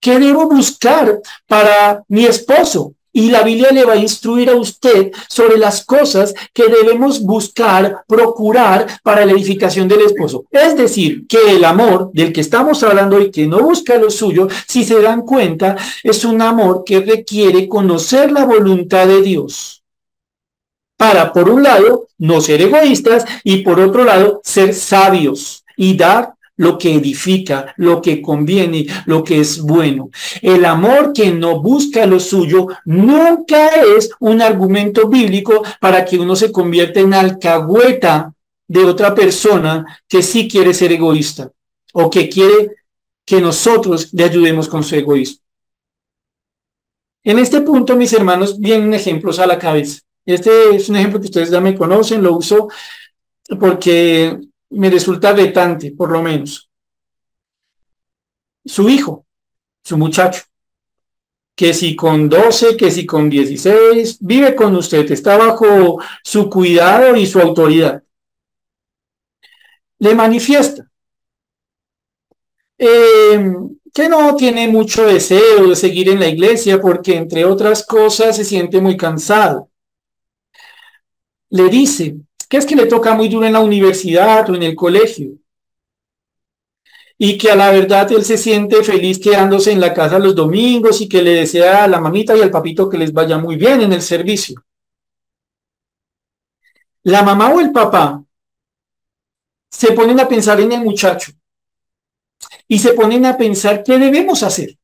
¿qué debo buscar para mi esposo? Y la Biblia le va a instruir a usted sobre las cosas que debemos buscar, procurar para la edificación del esposo. Es decir, que el amor del que estamos hablando y que no busca lo suyo, si se dan cuenta, es un amor que requiere conocer la voluntad de Dios. Para, por un lado, no ser egoístas y por otro lado, ser sabios y dar lo que edifica, lo que conviene, lo que es bueno. El amor que no busca lo suyo nunca es un argumento bíblico para que uno se convierta en alcahueta de otra persona que sí quiere ser egoísta o que quiere que nosotros le ayudemos con su egoísmo. En este punto, mis hermanos, vienen ejemplos a la cabeza. Este es un ejemplo que ustedes ya me conocen, lo uso porque me resulta vetante, por lo menos. Su hijo, su muchacho, que si con 12, que si con 16, vive con usted, está bajo su cuidado y su autoridad. Le manifiesta eh, que no tiene mucho deseo de seguir en la iglesia porque, entre otras cosas, se siente muy cansado. Le dice que es que le toca muy duro en la universidad o en el colegio. Y que a la verdad él se siente feliz quedándose en la casa los domingos y que le desea a la mamita y al papito que les vaya muy bien en el servicio. La mamá o el papá se ponen a pensar en el muchacho y se ponen a pensar qué debemos hacer.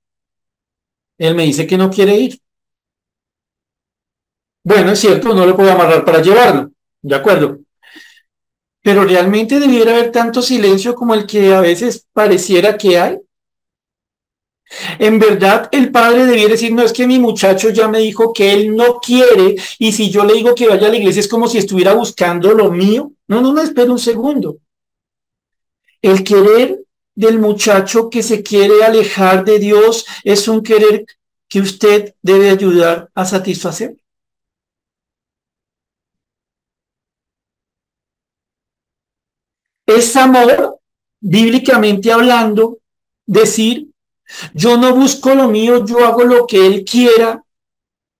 Él me dice que no quiere ir. Bueno, es cierto, no lo puedo amarrar para llevarlo. De acuerdo. Pero realmente debiera haber tanto silencio como el que a veces pareciera que hay. En verdad, el padre debiera decir, no es que mi muchacho ya me dijo que él no quiere y si yo le digo que vaya a la iglesia es como si estuviera buscando lo mío. No, no, no, espera un segundo. El querer del muchacho que se quiere alejar de Dios es un querer que usted debe ayudar a satisfacer. Es amor, bíblicamente hablando, decir, yo no busco lo mío, yo hago lo que Él quiera,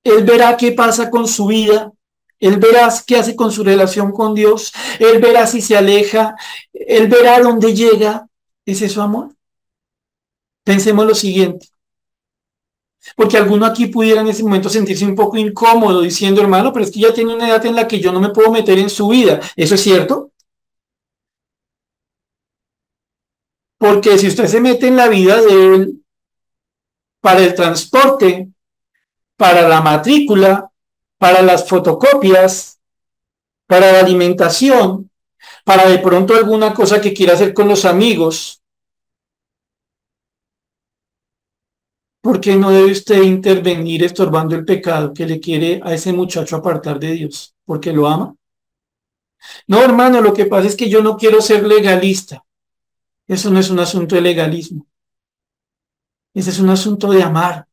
Él verá qué pasa con su vida, Él verá qué hace con su relación con Dios, Él verá si se aleja, Él verá dónde llega. ¿Es eso amor? Pensemos lo siguiente. Porque alguno aquí pudiera en ese momento sentirse un poco incómodo diciendo, hermano, pero es que ya tiene una edad en la que yo no me puedo meter en su vida. ¿Eso es cierto? Porque si usted se mete en la vida de él para el transporte, para la matrícula, para las fotocopias, para la alimentación, para de pronto alguna cosa que quiera hacer con los amigos, ¿por qué no debe usted intervenir estorbando el pecado que le quiere a ese muchacho apartar de Dios? ¿Porque lo ama? No, hermano, lo que pasa es que yo no quiero ser legalista. Eso no es un asunto de legalismo. Ese es un asunto de amar.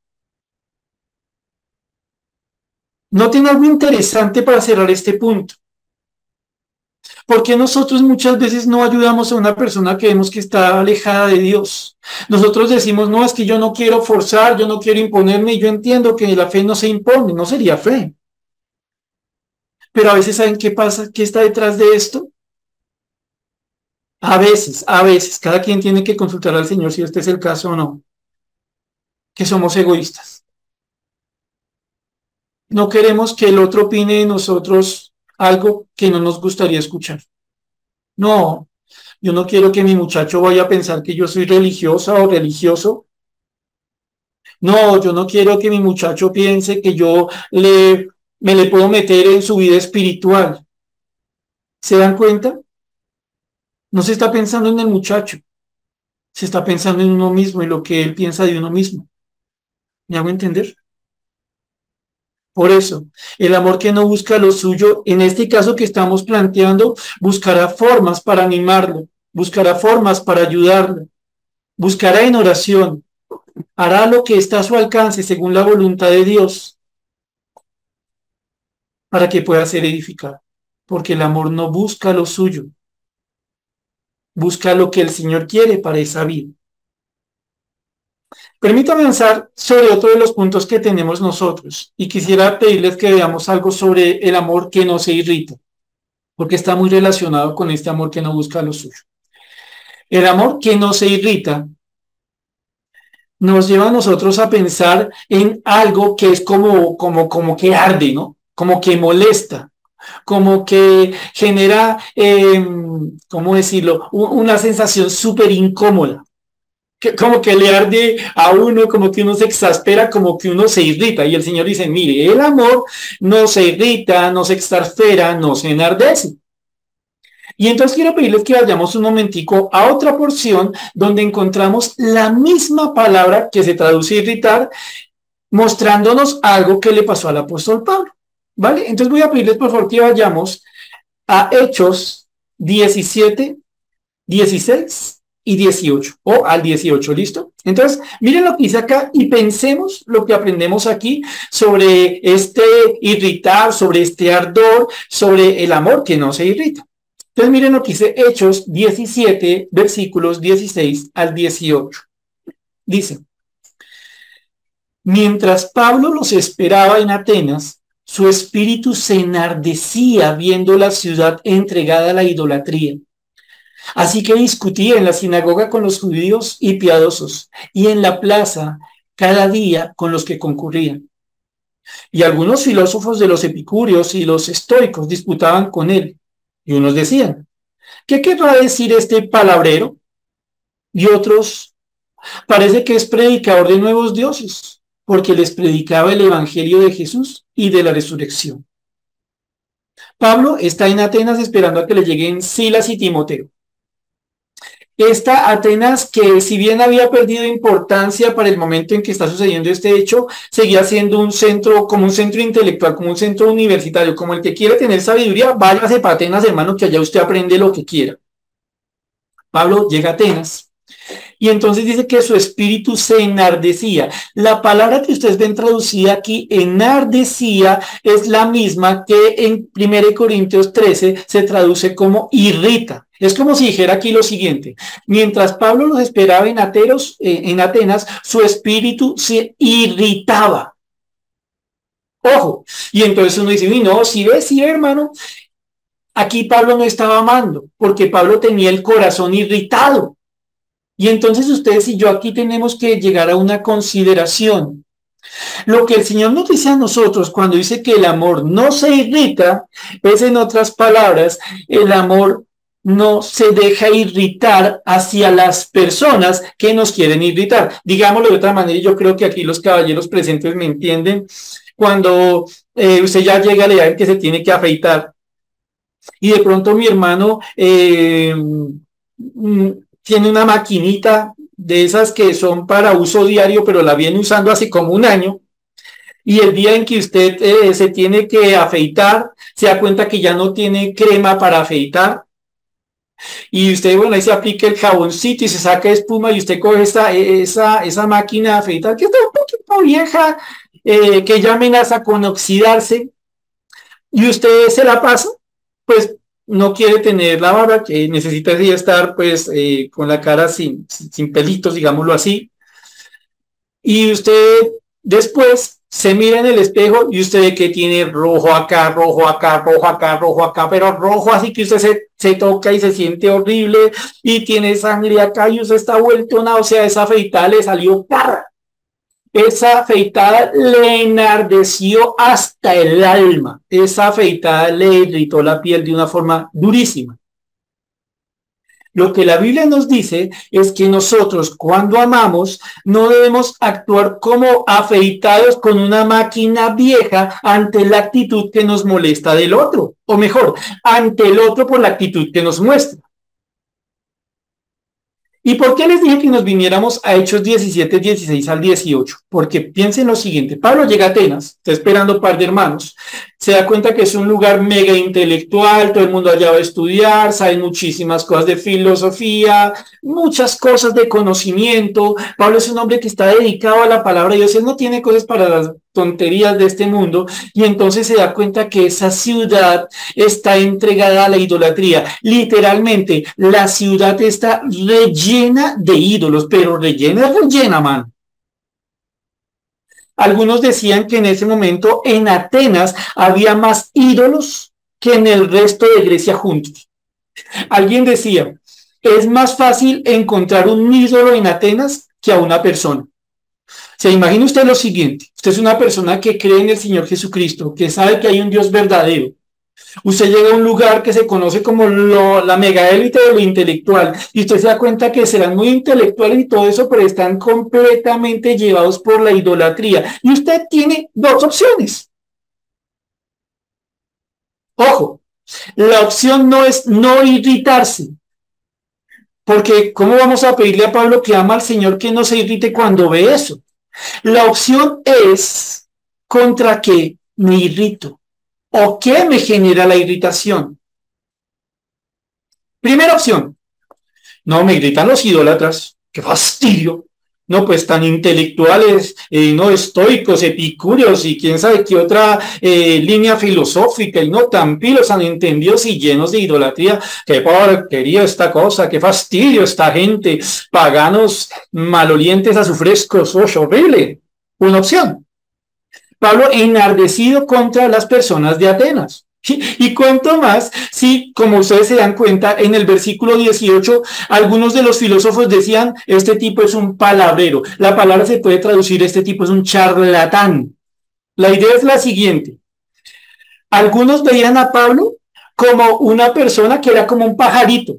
¿No tiene algo interesante para cerrar este punto? Porque nosotros muchas veces no ayudamos a una persona que vemos que está alejada de Dios. Nosotros decimos, no, es que yo no quiero forzar, yo no quiero imponerme, yo entiendo que la fe no se impone, no sería fe. Pero a veces, ¿saben qué pasa? ¿Qué está detrás de esto? A veces, a veces, cada quien tiene que consultar al Señor si este es el caso o no, que somos egoístas. No queremos que el otro opine de nosotros algo que no nos gustaría escuchar. No, yo no quiero que mi muchacho vaya a pensar que yo soy religiosa o religioso. No, yo no quiero que mi muchacho piense que yo le, me le puedo meter en su vida espiritual. ¿Se dan cuenta? No se está pensando en el muchacho, se está pensando en uno mismo y lo que él piensa de uno mismo. ¿Me hago entender? Por eso, el amor que no busca lo suyo, en este caso que estamos planteando, buscará formas para animarlo, buscará formas para ayudarlo, buscará en oración, hará lo que está a su alcance según la voluntad de Dios. para que pueda ser edificado. Porque el amor no busca lo suyo, busca lo que el Señor quiere para esa vida. Permítame avanzar sobre otro de los puntos que tenemos nosotros y quisiera pedirles que veamos algo sobre el amor que no se irrita, porque está muy relacionado con este amor que no busca lo suyo. El amor que no se irrita nos lleva a nosotros a pensar en algo que es como, como, como que arde, ¿no? Como que molesta, como que genera, em, ¿cómo decirlo? Una sensación súper incómoda. Que, como que le arde a uno, como que uno se exaspera, como que uno se irrita. Y el Señor dice, mire, el amor no se irrita, no se exaspera, no se enardece. Y entonces quiero pedirles que vayamos un momentico a otra porción donde encontramos la misma palabra que se traduce irritar, mostrándonos algo que le pasó al apóstol Pablo. ¿Vale? Entonces voy a pedirles por favor que vayamos a Hechos 17, 16 y 18, o al 18, ¿listo? Entonces, miren lo que dice acá y pensemos lo que aprendemos aquí sobre este irritar, sobre este ardor, sobre el amor que no se irrita. Entonces miren lo que dice Hechos 17, versículos 16 al 18. Dice, mientras Pablo los esperaba en Atenas, su espíritu se enardecía viendo la ciudad entregada a la idolatría. Así que discutía en la sinagoga con los judíos y piadosos, y en la plaza cada día con los que concurrían. Y algunos filósofos de los epicúreos y los estoicos disputaban con él y unos decían, ¿qué querrá decir este palabrero? Y otros, parece que es predicador de nuevos dioses, porque les predicaba el Evangelio de Jesús y de la resurrección. Pablo está en Atenas esperando a que le lleguen Silas y Timoteo esta Atenas que si bien había perdido importancia para el momento en que está sucediendo este hecho, seguía siendo un centro, como un centro intelectual, como un centro universitario, como el que quiere tener sabiduría, váyase para Atenas, hermano, que allá usted aprende lo que quiera. Pablo llega a Atenas y entonces dice que su espíritu se enardecía. La palabra que ustedes ven traducida aquí, enardecía, es la misma que en 1 Corintios 13 se traduce como irrita. Es como si dijera aquí lo siguiente, mientras Pablo los esperaba en, Ateros, eh, en Atenas, su espíritu se irritaba. Ojo, y entonces uno dice, no, si ves, si hermano, aquí Pablo no estaba amando, porque Pablo tenía el corazón irritado. Y entonces ustedes y yo aquí tenemos que llegar a una consideración. Lo que el Señor nos dice a nosotros cuando dice que el amor no se irrita, es en otras palabras, el amor no se deja irritar hacia las personas que nos quieren irritar. Digámoslo de otra manera, yo creo que aquí los caballeros presentes me entienden. Cuando eh, usted ya llega a la que se tiene que afeitar y de pronto mi hermano eh, mm, tiene una maquinita de esas que son para uso diario, pero la viene usando hace como un año. Y el día en que usted eh, se tiene que afeitar, se da cuenta que ya no tiene crema para afeitar y usted, bueno, ahí se aplica el jaboncito y se saca espuma y usted coge esa, esa, esa máquina de afeitar que está un poquito vieja, eh, que ya amenaza con oxidarse, y usted se la pasa, pues no quiere tener la barba, que necesita estar pues eh, con la cara sin, sin pelitos, digámoslo así. Y usted después se mira en el espejo y usted ve que tiene rojo acá, rojo acá, rojo acá, rojo acá, pero rojo así que usted se, se toca y se siente horrible y tiene sangre acá y usted está vuelto una, o sea, esa afeitada le salió parra. Esa afeitada le enardeció hasta el alma. Esa afeitada le irritó la piel de una forma durísima. Lo que la Biblia nos dice es que nosotros cuando amamos no debemos actuar como afeitados con una máquina vieja ante la actitud que nos molesta del otro, o mejor, ante el otro por la actitud que nos muestra. ¿Y por qué les dije que nos viniéramos a Hechos 17, 16 al 18? Porque piensen lo siguiente, Pablo llega a Atenas, está esperando un par de hermanos, se da cuenta que es un lugar mega intelectual, todo el mundo allá va a estudiar, sabe muchísimas cosas de filosofía, muchas cosas de conocimiento. Pablo es un hombre que está dedicado a la palabra de Dios, él no tiene cosas para tonterías de este mundo y entonces se da cuenta que esa ciudad está entregada a la idolatría. Literalmente, la ciudad está rellena de ídolos, pero rellena, rellena, man. Algunos decían que en ese momento en Atenas había más ídolos que en el resto de Grecia juntos. Alguien decía, es más fácil encontrar un ídolo en Atenas que a una persona. Se imagina usted lo siguiente, usted es una persona que cree en el Señor Jesucristo, que sabe que hay un Dios verdadero. Usted llega a un lugar que se conoce como la mega élite de lo intelectual y usted se da cuenta que serán muy intelectuales y todo eso, pero están completamente llevados por la idolatría. Y usted tiene dos opciones. Ojo, la opción no es no irritarse, porque ¿cómo vamos a pedirle a Pablo que ama al Señor que no se irrite cuando ve eso? La opción es contra qué me irrito o qué me genera la irritación. Primera opción. No, me irritan los idólatras. ¡Qué fastidio! No, pues tan intelectuales, eh, no estoicos, epicúreos y quién sabe qué otra eh, línea filosófica y no tan pilos, tan entendidos y llenos de idolatría. Qué porquería esta cosa, qué fastidio esta gente, paganos malolientes a su fresco, oh, horrible. Una opción. Pablo enardecido contra las personas de Atenas. Y cuanto más si, como ustedes se dan cuenta, en el versículo 18, algunos de los filósofos decían, este tipo es un palabrero. La palabra se puede traducir, este tipo es un charlatán. La idea es la siguiente. Algunos veían a Pablo como una persona que era como un pajarito,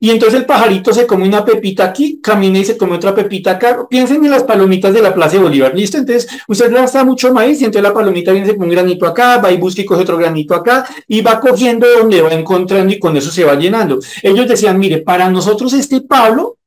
y entonces el pajarito se come una pepita aquí, camina y se come otra pepita acá. Piensen en las palomitas de la Plaza de Bolívar, ¿listo? Entonces usted gasta mucho maíz y entonces la palomita viene con un granito acá, va y busca y coge otro granito acá y va cogiendo donde va encontrando y con eso se va llenando. Ellos decían, mire, para nosotros este Pablo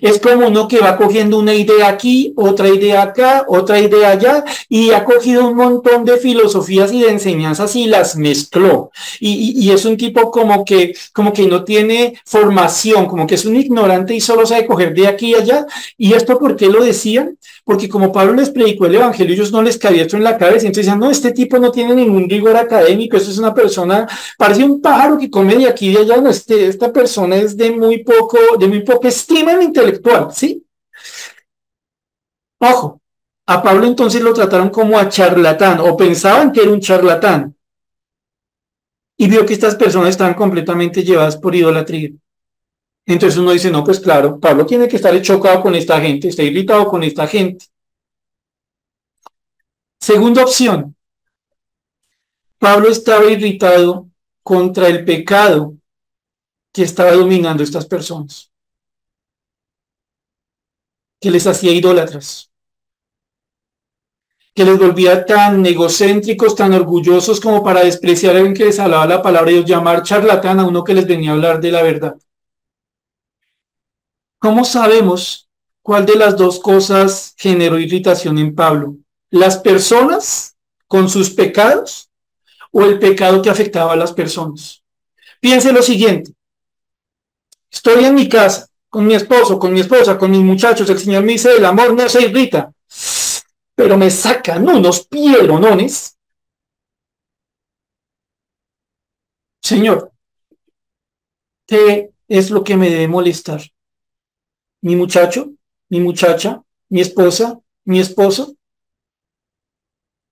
es como uno que va cogiendo una idea aquí, otra idea acá, otra idea allá, y ha cogido un montón de filosofías y de enseñanzas y las mezcló. Y, es un tipo como que, como que no tiene formación, como que es un ignorante y solo sabe coger de aquí y allá. ¿Y esto por qué lo decían? Porque como Pablo les predicó el Evangelio, ellos no les cabía esto en la cabeza. Entonces decían, no, este tipo no tiene ningún rigor académico, eso es una persona, parece un pájaro que come de aquí y de allá. No, este, esta persona es de muy poco, de muy poca estima intelectual, ¿sí? Ojo, a Pablo entonces lo trataron como a charlatán o pensaban que era un charlatán. Y vio que estas personas estaban completamente llevadas por idolatría. Entonces uno dice, no, pues claro, Pablo tiene que estar chocado con esta gente, está irritado con esta gente. Segunda opción, Pablo estaba irritado contra el pecado que estaba dominando estas personas que les hacía idólatras, que les volvía tan egocéntricos, tan orgullosos como para despreciar a alguien que les hablaba la palabra y llamar charlatán a uno que les venía a hablar de la verdad. ¿Cómo sabemos cuál de las dos cosas generó irritación en Pablo? ¿Las personas con sus pecados o el pecado que afectaba a las personas? Piense lo siguiente. Estoy en mi casa con mi esposo, con mi esposa, con mis muchachos, el Señor me dice, el amor no se irrita, pero me sacan unos pieronones. Señor, ¿qué es lo que me debe molestar? ¿Mi muchacho? ¿Mi muchacha? ¿Mi esposa? ¿Mi esposo?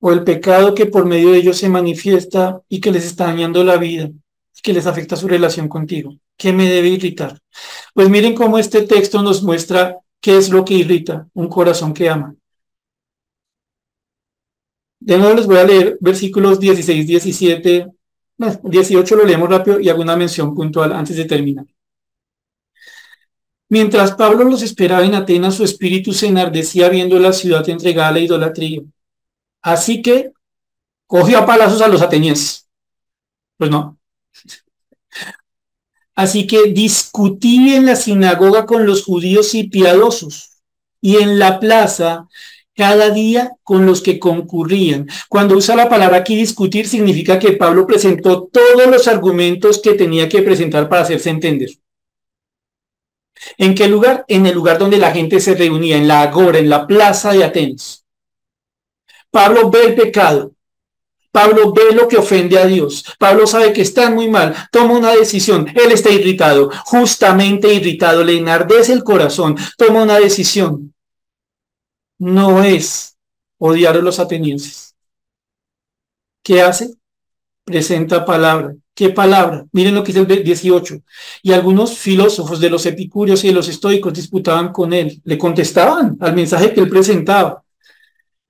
¿O el pecado que por medio de ellos se manifiesta y que les está dañando la vida, que les afecta su relación contigo? ¿Qué me debe irritar? Pues miren cómo este texto nos muestra qué es lo que irrita un corazón que ama. De nuevo les voy a leer versículos 16, 17, 18 lo leemos rápido y hago una mención puntual antes de terminar. Mientras Pablo los esperaba en Atenas, su espíritu se enardecía viendo la ciudad entregada a la idolatría. Así que cogió a palazos a los atenienses. Pues no, Así que discutí en la sinagoga con los judíos y piadosos y en la plaza cada día con los que concurrían. Cuando usa la palabra aquí discutir significa que Pablo presentó todos los argumentos que tenía que presentar para hacerse entender. ¿En qué lugar? En el lugar donde la gente se reunía, en la agora, en la plaza de Atenas. Pablo ve el pecado. Pablo ve lo que ofende a Dios. Pablo sabe que está muy mal. Toma una decisión. Él está irritado, justamente irritado. Le enardece el corazón. Toma una decisión. No es odiar a los atenienses. ¿Qué hace? Presenta palabra. ¿Qué palabra? Miren lo que dice el 18. Y algunos filósofos de los epicúreos y de los estoicos disputaban con él. Le contestaban al mensaje que él presentaba.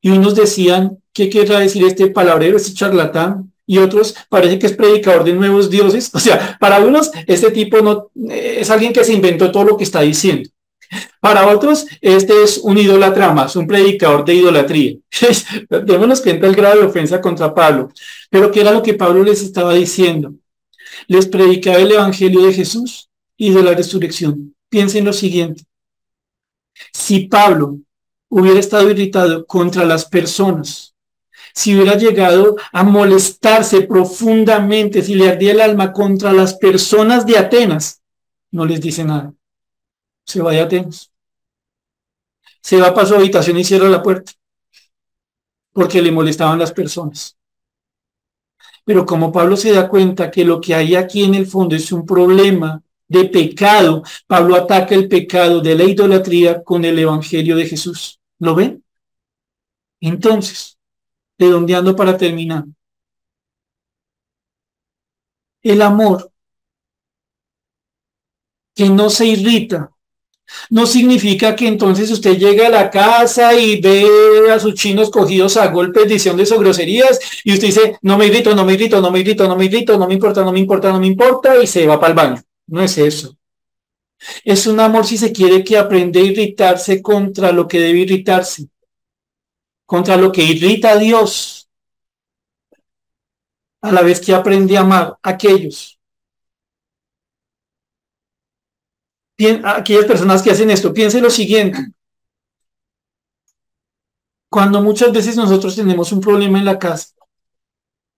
Y unos decían, ¿qué querrá decir este palabrero, este charlatán? Y otros parece que es predicador de nuevos dioses. O sea, para unos este tipo no es alguien que se inventó todo lo que está diciendo. Para otros, este es un idólatra más, un predicador de idolatría. Démonos cuenta el grado de ofensa contra Pablo. Pero ¿qué era lo que Pablo les estaba diciendo? Les predicaba el evangelio de Jesús y de la resurrección. Piensen lo siguiente. Si Pablo hubiera estado irritado contra las personas, si hubiera llegado a molestarse profundamente, si le ardía el alma contra las personas de Atenas, no les dice nada. Se va de Atenas. Se va para su habitación y cierra la puerta, porque le molestaban las personas. Pero como Pablo se da cuenta que lo que hay aquí en el fondo es un problema de pecado, Pablo ataca el pecado de la idolatría con el Evangelio de Jesús. ¿Lo ven? Entonces, redondeando para terminar. El amor que no se irrita no significa que entonces usted llegue a la casa y ve a sus chinos cogidos a golpes diciendo eso groserías y usted dice, no me irrito, no me irrito, no me irrito, no me irrito, no me importa, no me importa, no me importa y se va para el baño. No es eso. Es un amor si se quiere que aprende a irritarse contra lo que debe irritarse, contra lo que irrita a Dios, a la vez que aprende a amar a aquellos. Aquellas personas que hacen esto, piensen lo siguiente. Cuando muchas veces nosotros tenemos un problema en la casa,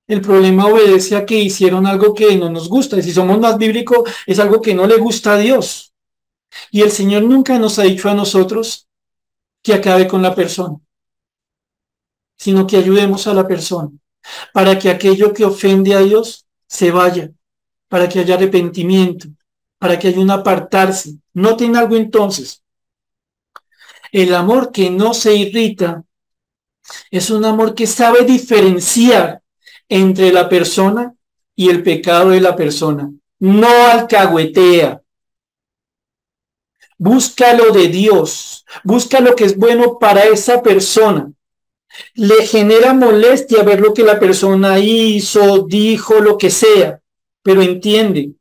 el problema obedece a que hicieron algo que no nos gusta. Y si somos más bíblicos, es algo que no le gusta a Dios. Y el Señor nunca nos ha dicho a nosotros que acabe con la persona, sino que ayudemos a la persona para que aquello que ofende a Dios se vaya, para que haya arrepentimiento, para que haya un apartarse. Noten algo entonces. El amor que no se irrita es un amor que sabe diferenciar entre la persona y el pecado de la persona. No alcahuetea, Busca lo de Dios. Busca lo que es bueno para esa persona. Le genera molestia ver lo que la persona hizo, dijo, lo que sea. Pero entiende,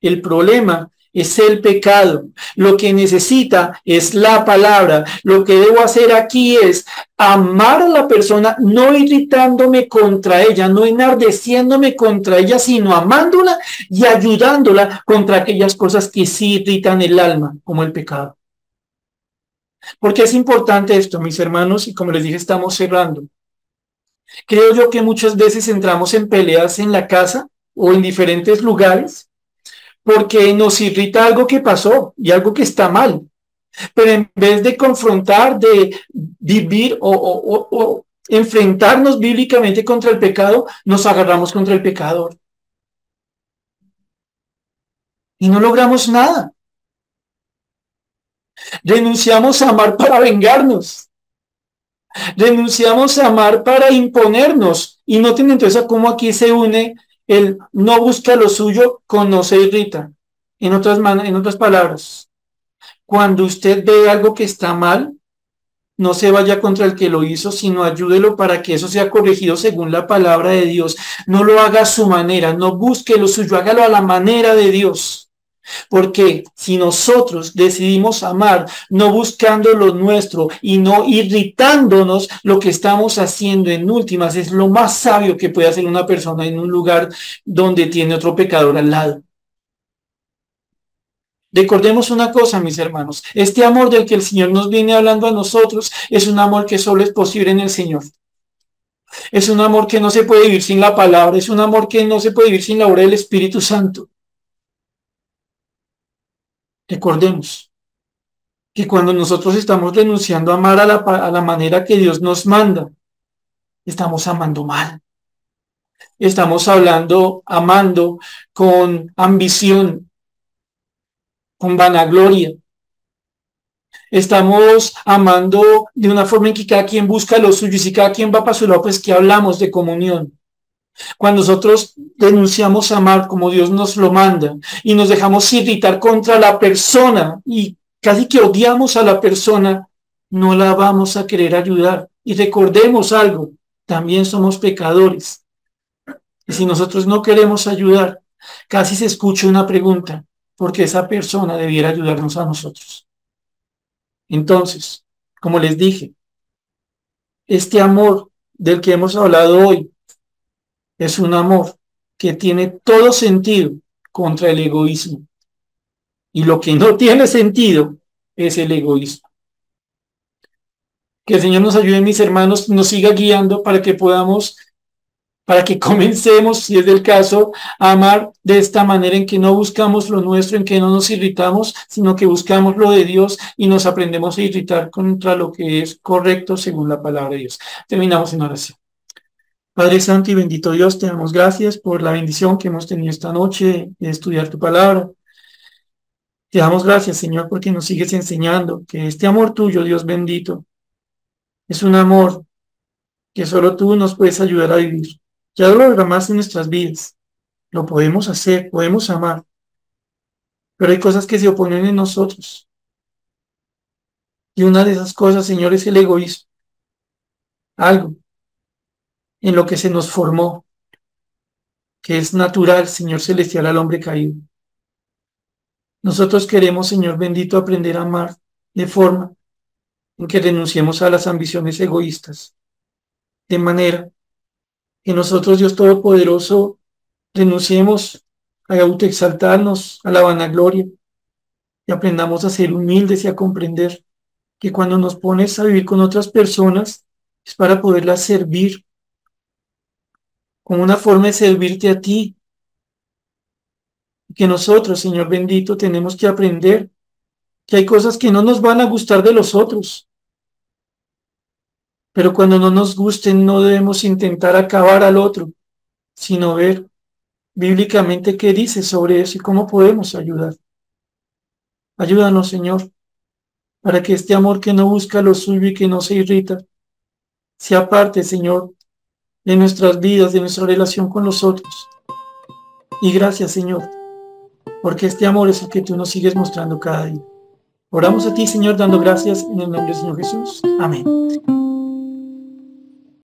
el problema es el pecado. Lo que necesita es la palabra. Lo que debo hacer aquí es amar a la persona, no irritándome contra ella, no enardeciéndome contra ella, sino amándola y ayudándola contra aquellas cosas que sí irritan el alma, como el pecado. Porque es importante esto, mis hermanos, y como les dije, estamos cerrando. Creo yo que muchas veces entramos en peleas en la casa o en diferentes lugares porque nos irrita algo que pasó y algo que está mal. Pero en vez de confrontar, de vivir o, enfrentarnos bíblicamente contra el pecado, nos agarramos contra el pecador. Y no logramos nada. Renunciamos a amar para vengarnos. Renunciamos a amar para imponernos. Y noten entonces cómo aquí se une el no busca lo suyo con no se irrita. En otras, en otras palabras, cuando usted ve algo que está mal, no se vaya contra el que lo hizo, sino ayúdelo para que eso sea corregido según la palabra de Dios. No lo haga a su manera, no busque lo suyo, hágalo a la manera de Dios. Porque si nosotros decidimos amar, no buscando lo nuestro y no irritándonos, lo que estamos haciendo en últimas es lo más sabio que puede hacer una persona en un lugar donde tiene otro pecador al lado. Recordemos una cosa, mis hermanos, este amor del que el Señor nos viene hablando a nosotros es un amor que solo es posible en el Señor. Es un amor que no se puede vivir sin la palabra, es un amor que no se puede vivir sin la obra del Espíritu Santo. Recordemos que cuando nosotros estamos renunciando a amar a la, manera que Dios nos manda, estamos amando mal. Estamos hablando, amando con ambición, con vanagloria. Estamos amando de una forma en que cada quien busca lo suyo y cada quien va para su lado, pues que hablamos de comunión. Cuando nosotros denunciamos amar como Dios nos lo manda y nos dejamos irritar contra la persona y casi que odiamos a la persona, no la vamos a querer ayudar. Y recordemos algo, también somos pecadores. Y si nosotros no queremos ayudar, casi se escucha una pregunta, porque esa persona debiera ayudarnos a nosotros. Entonces, como les dije, este amor del que hemos hablado hoy es un amor que tiene todo sentido contra el egoísmo. Y lo que no tiene sentido es el egoísmo. Que el Señor nos ayude, mis hermanos, nos siga guiando para que podamos, para que comencemos, si es del caso, a amar de esta manera en que no buscamos lo nuestro, en que no nos irritamos, sino que buscamos lo de Dios y nos aprendemos a irritar contra lo que es correcto según la palabra de Dios. Terminamos en oración. Padre Santo y bendito Dios, te damos gracias por la bendición que hemos tenido esta noche de estudiar tu palabra. Te damos gracias, Señor, porque nos sigues enseñando que este amor tuyo, Dios bendito, es un amor que solo tú nos puedes ayudar a vivir. Ya lo derramaste en nuestras vidas. Lo podemos hacer, podemos amar. Pero hay cosas que se oponen en nosotros. Y una de esas cosas, Señor, es el egoísmo. Algo en lo que se nos formó, que es natural, Señor Celestial, al hombre caído. Nosotros queremos, Señor bendito, aprender a amar de forma en que renunciemos a las ambiciones egoístas, de manera que nosotros, Dios Todopoderoso, renunciemos a autoexaltarnos, a la vanagloria, y aprendamos a ser humildes y a comprender que cuando nos pones a vivir con otras personas es para poderlas servir como una forma de servirte a ti. Que nosotros, Señor bendito, tenemos que aprender que hay cosas que no nos van a gustar de los otros. Pero cuando no nos gusten, no debemos intentar acabar al otro, sino ver bíblicamente qué dice sobre eso y cómo podemos ayudar. Ayúdanos, Señor, para que este amor que no busca lo suyo y que no se irrita, sea parte, Señor, de nuestras vidas, de nuestra relación con los otros. Y gracias, Señor, porque este amor es el que tú nos sigues mostrando cada día. Oramos a ti, Señor, dando gracias en el nombre del Señor Jesús. Amén.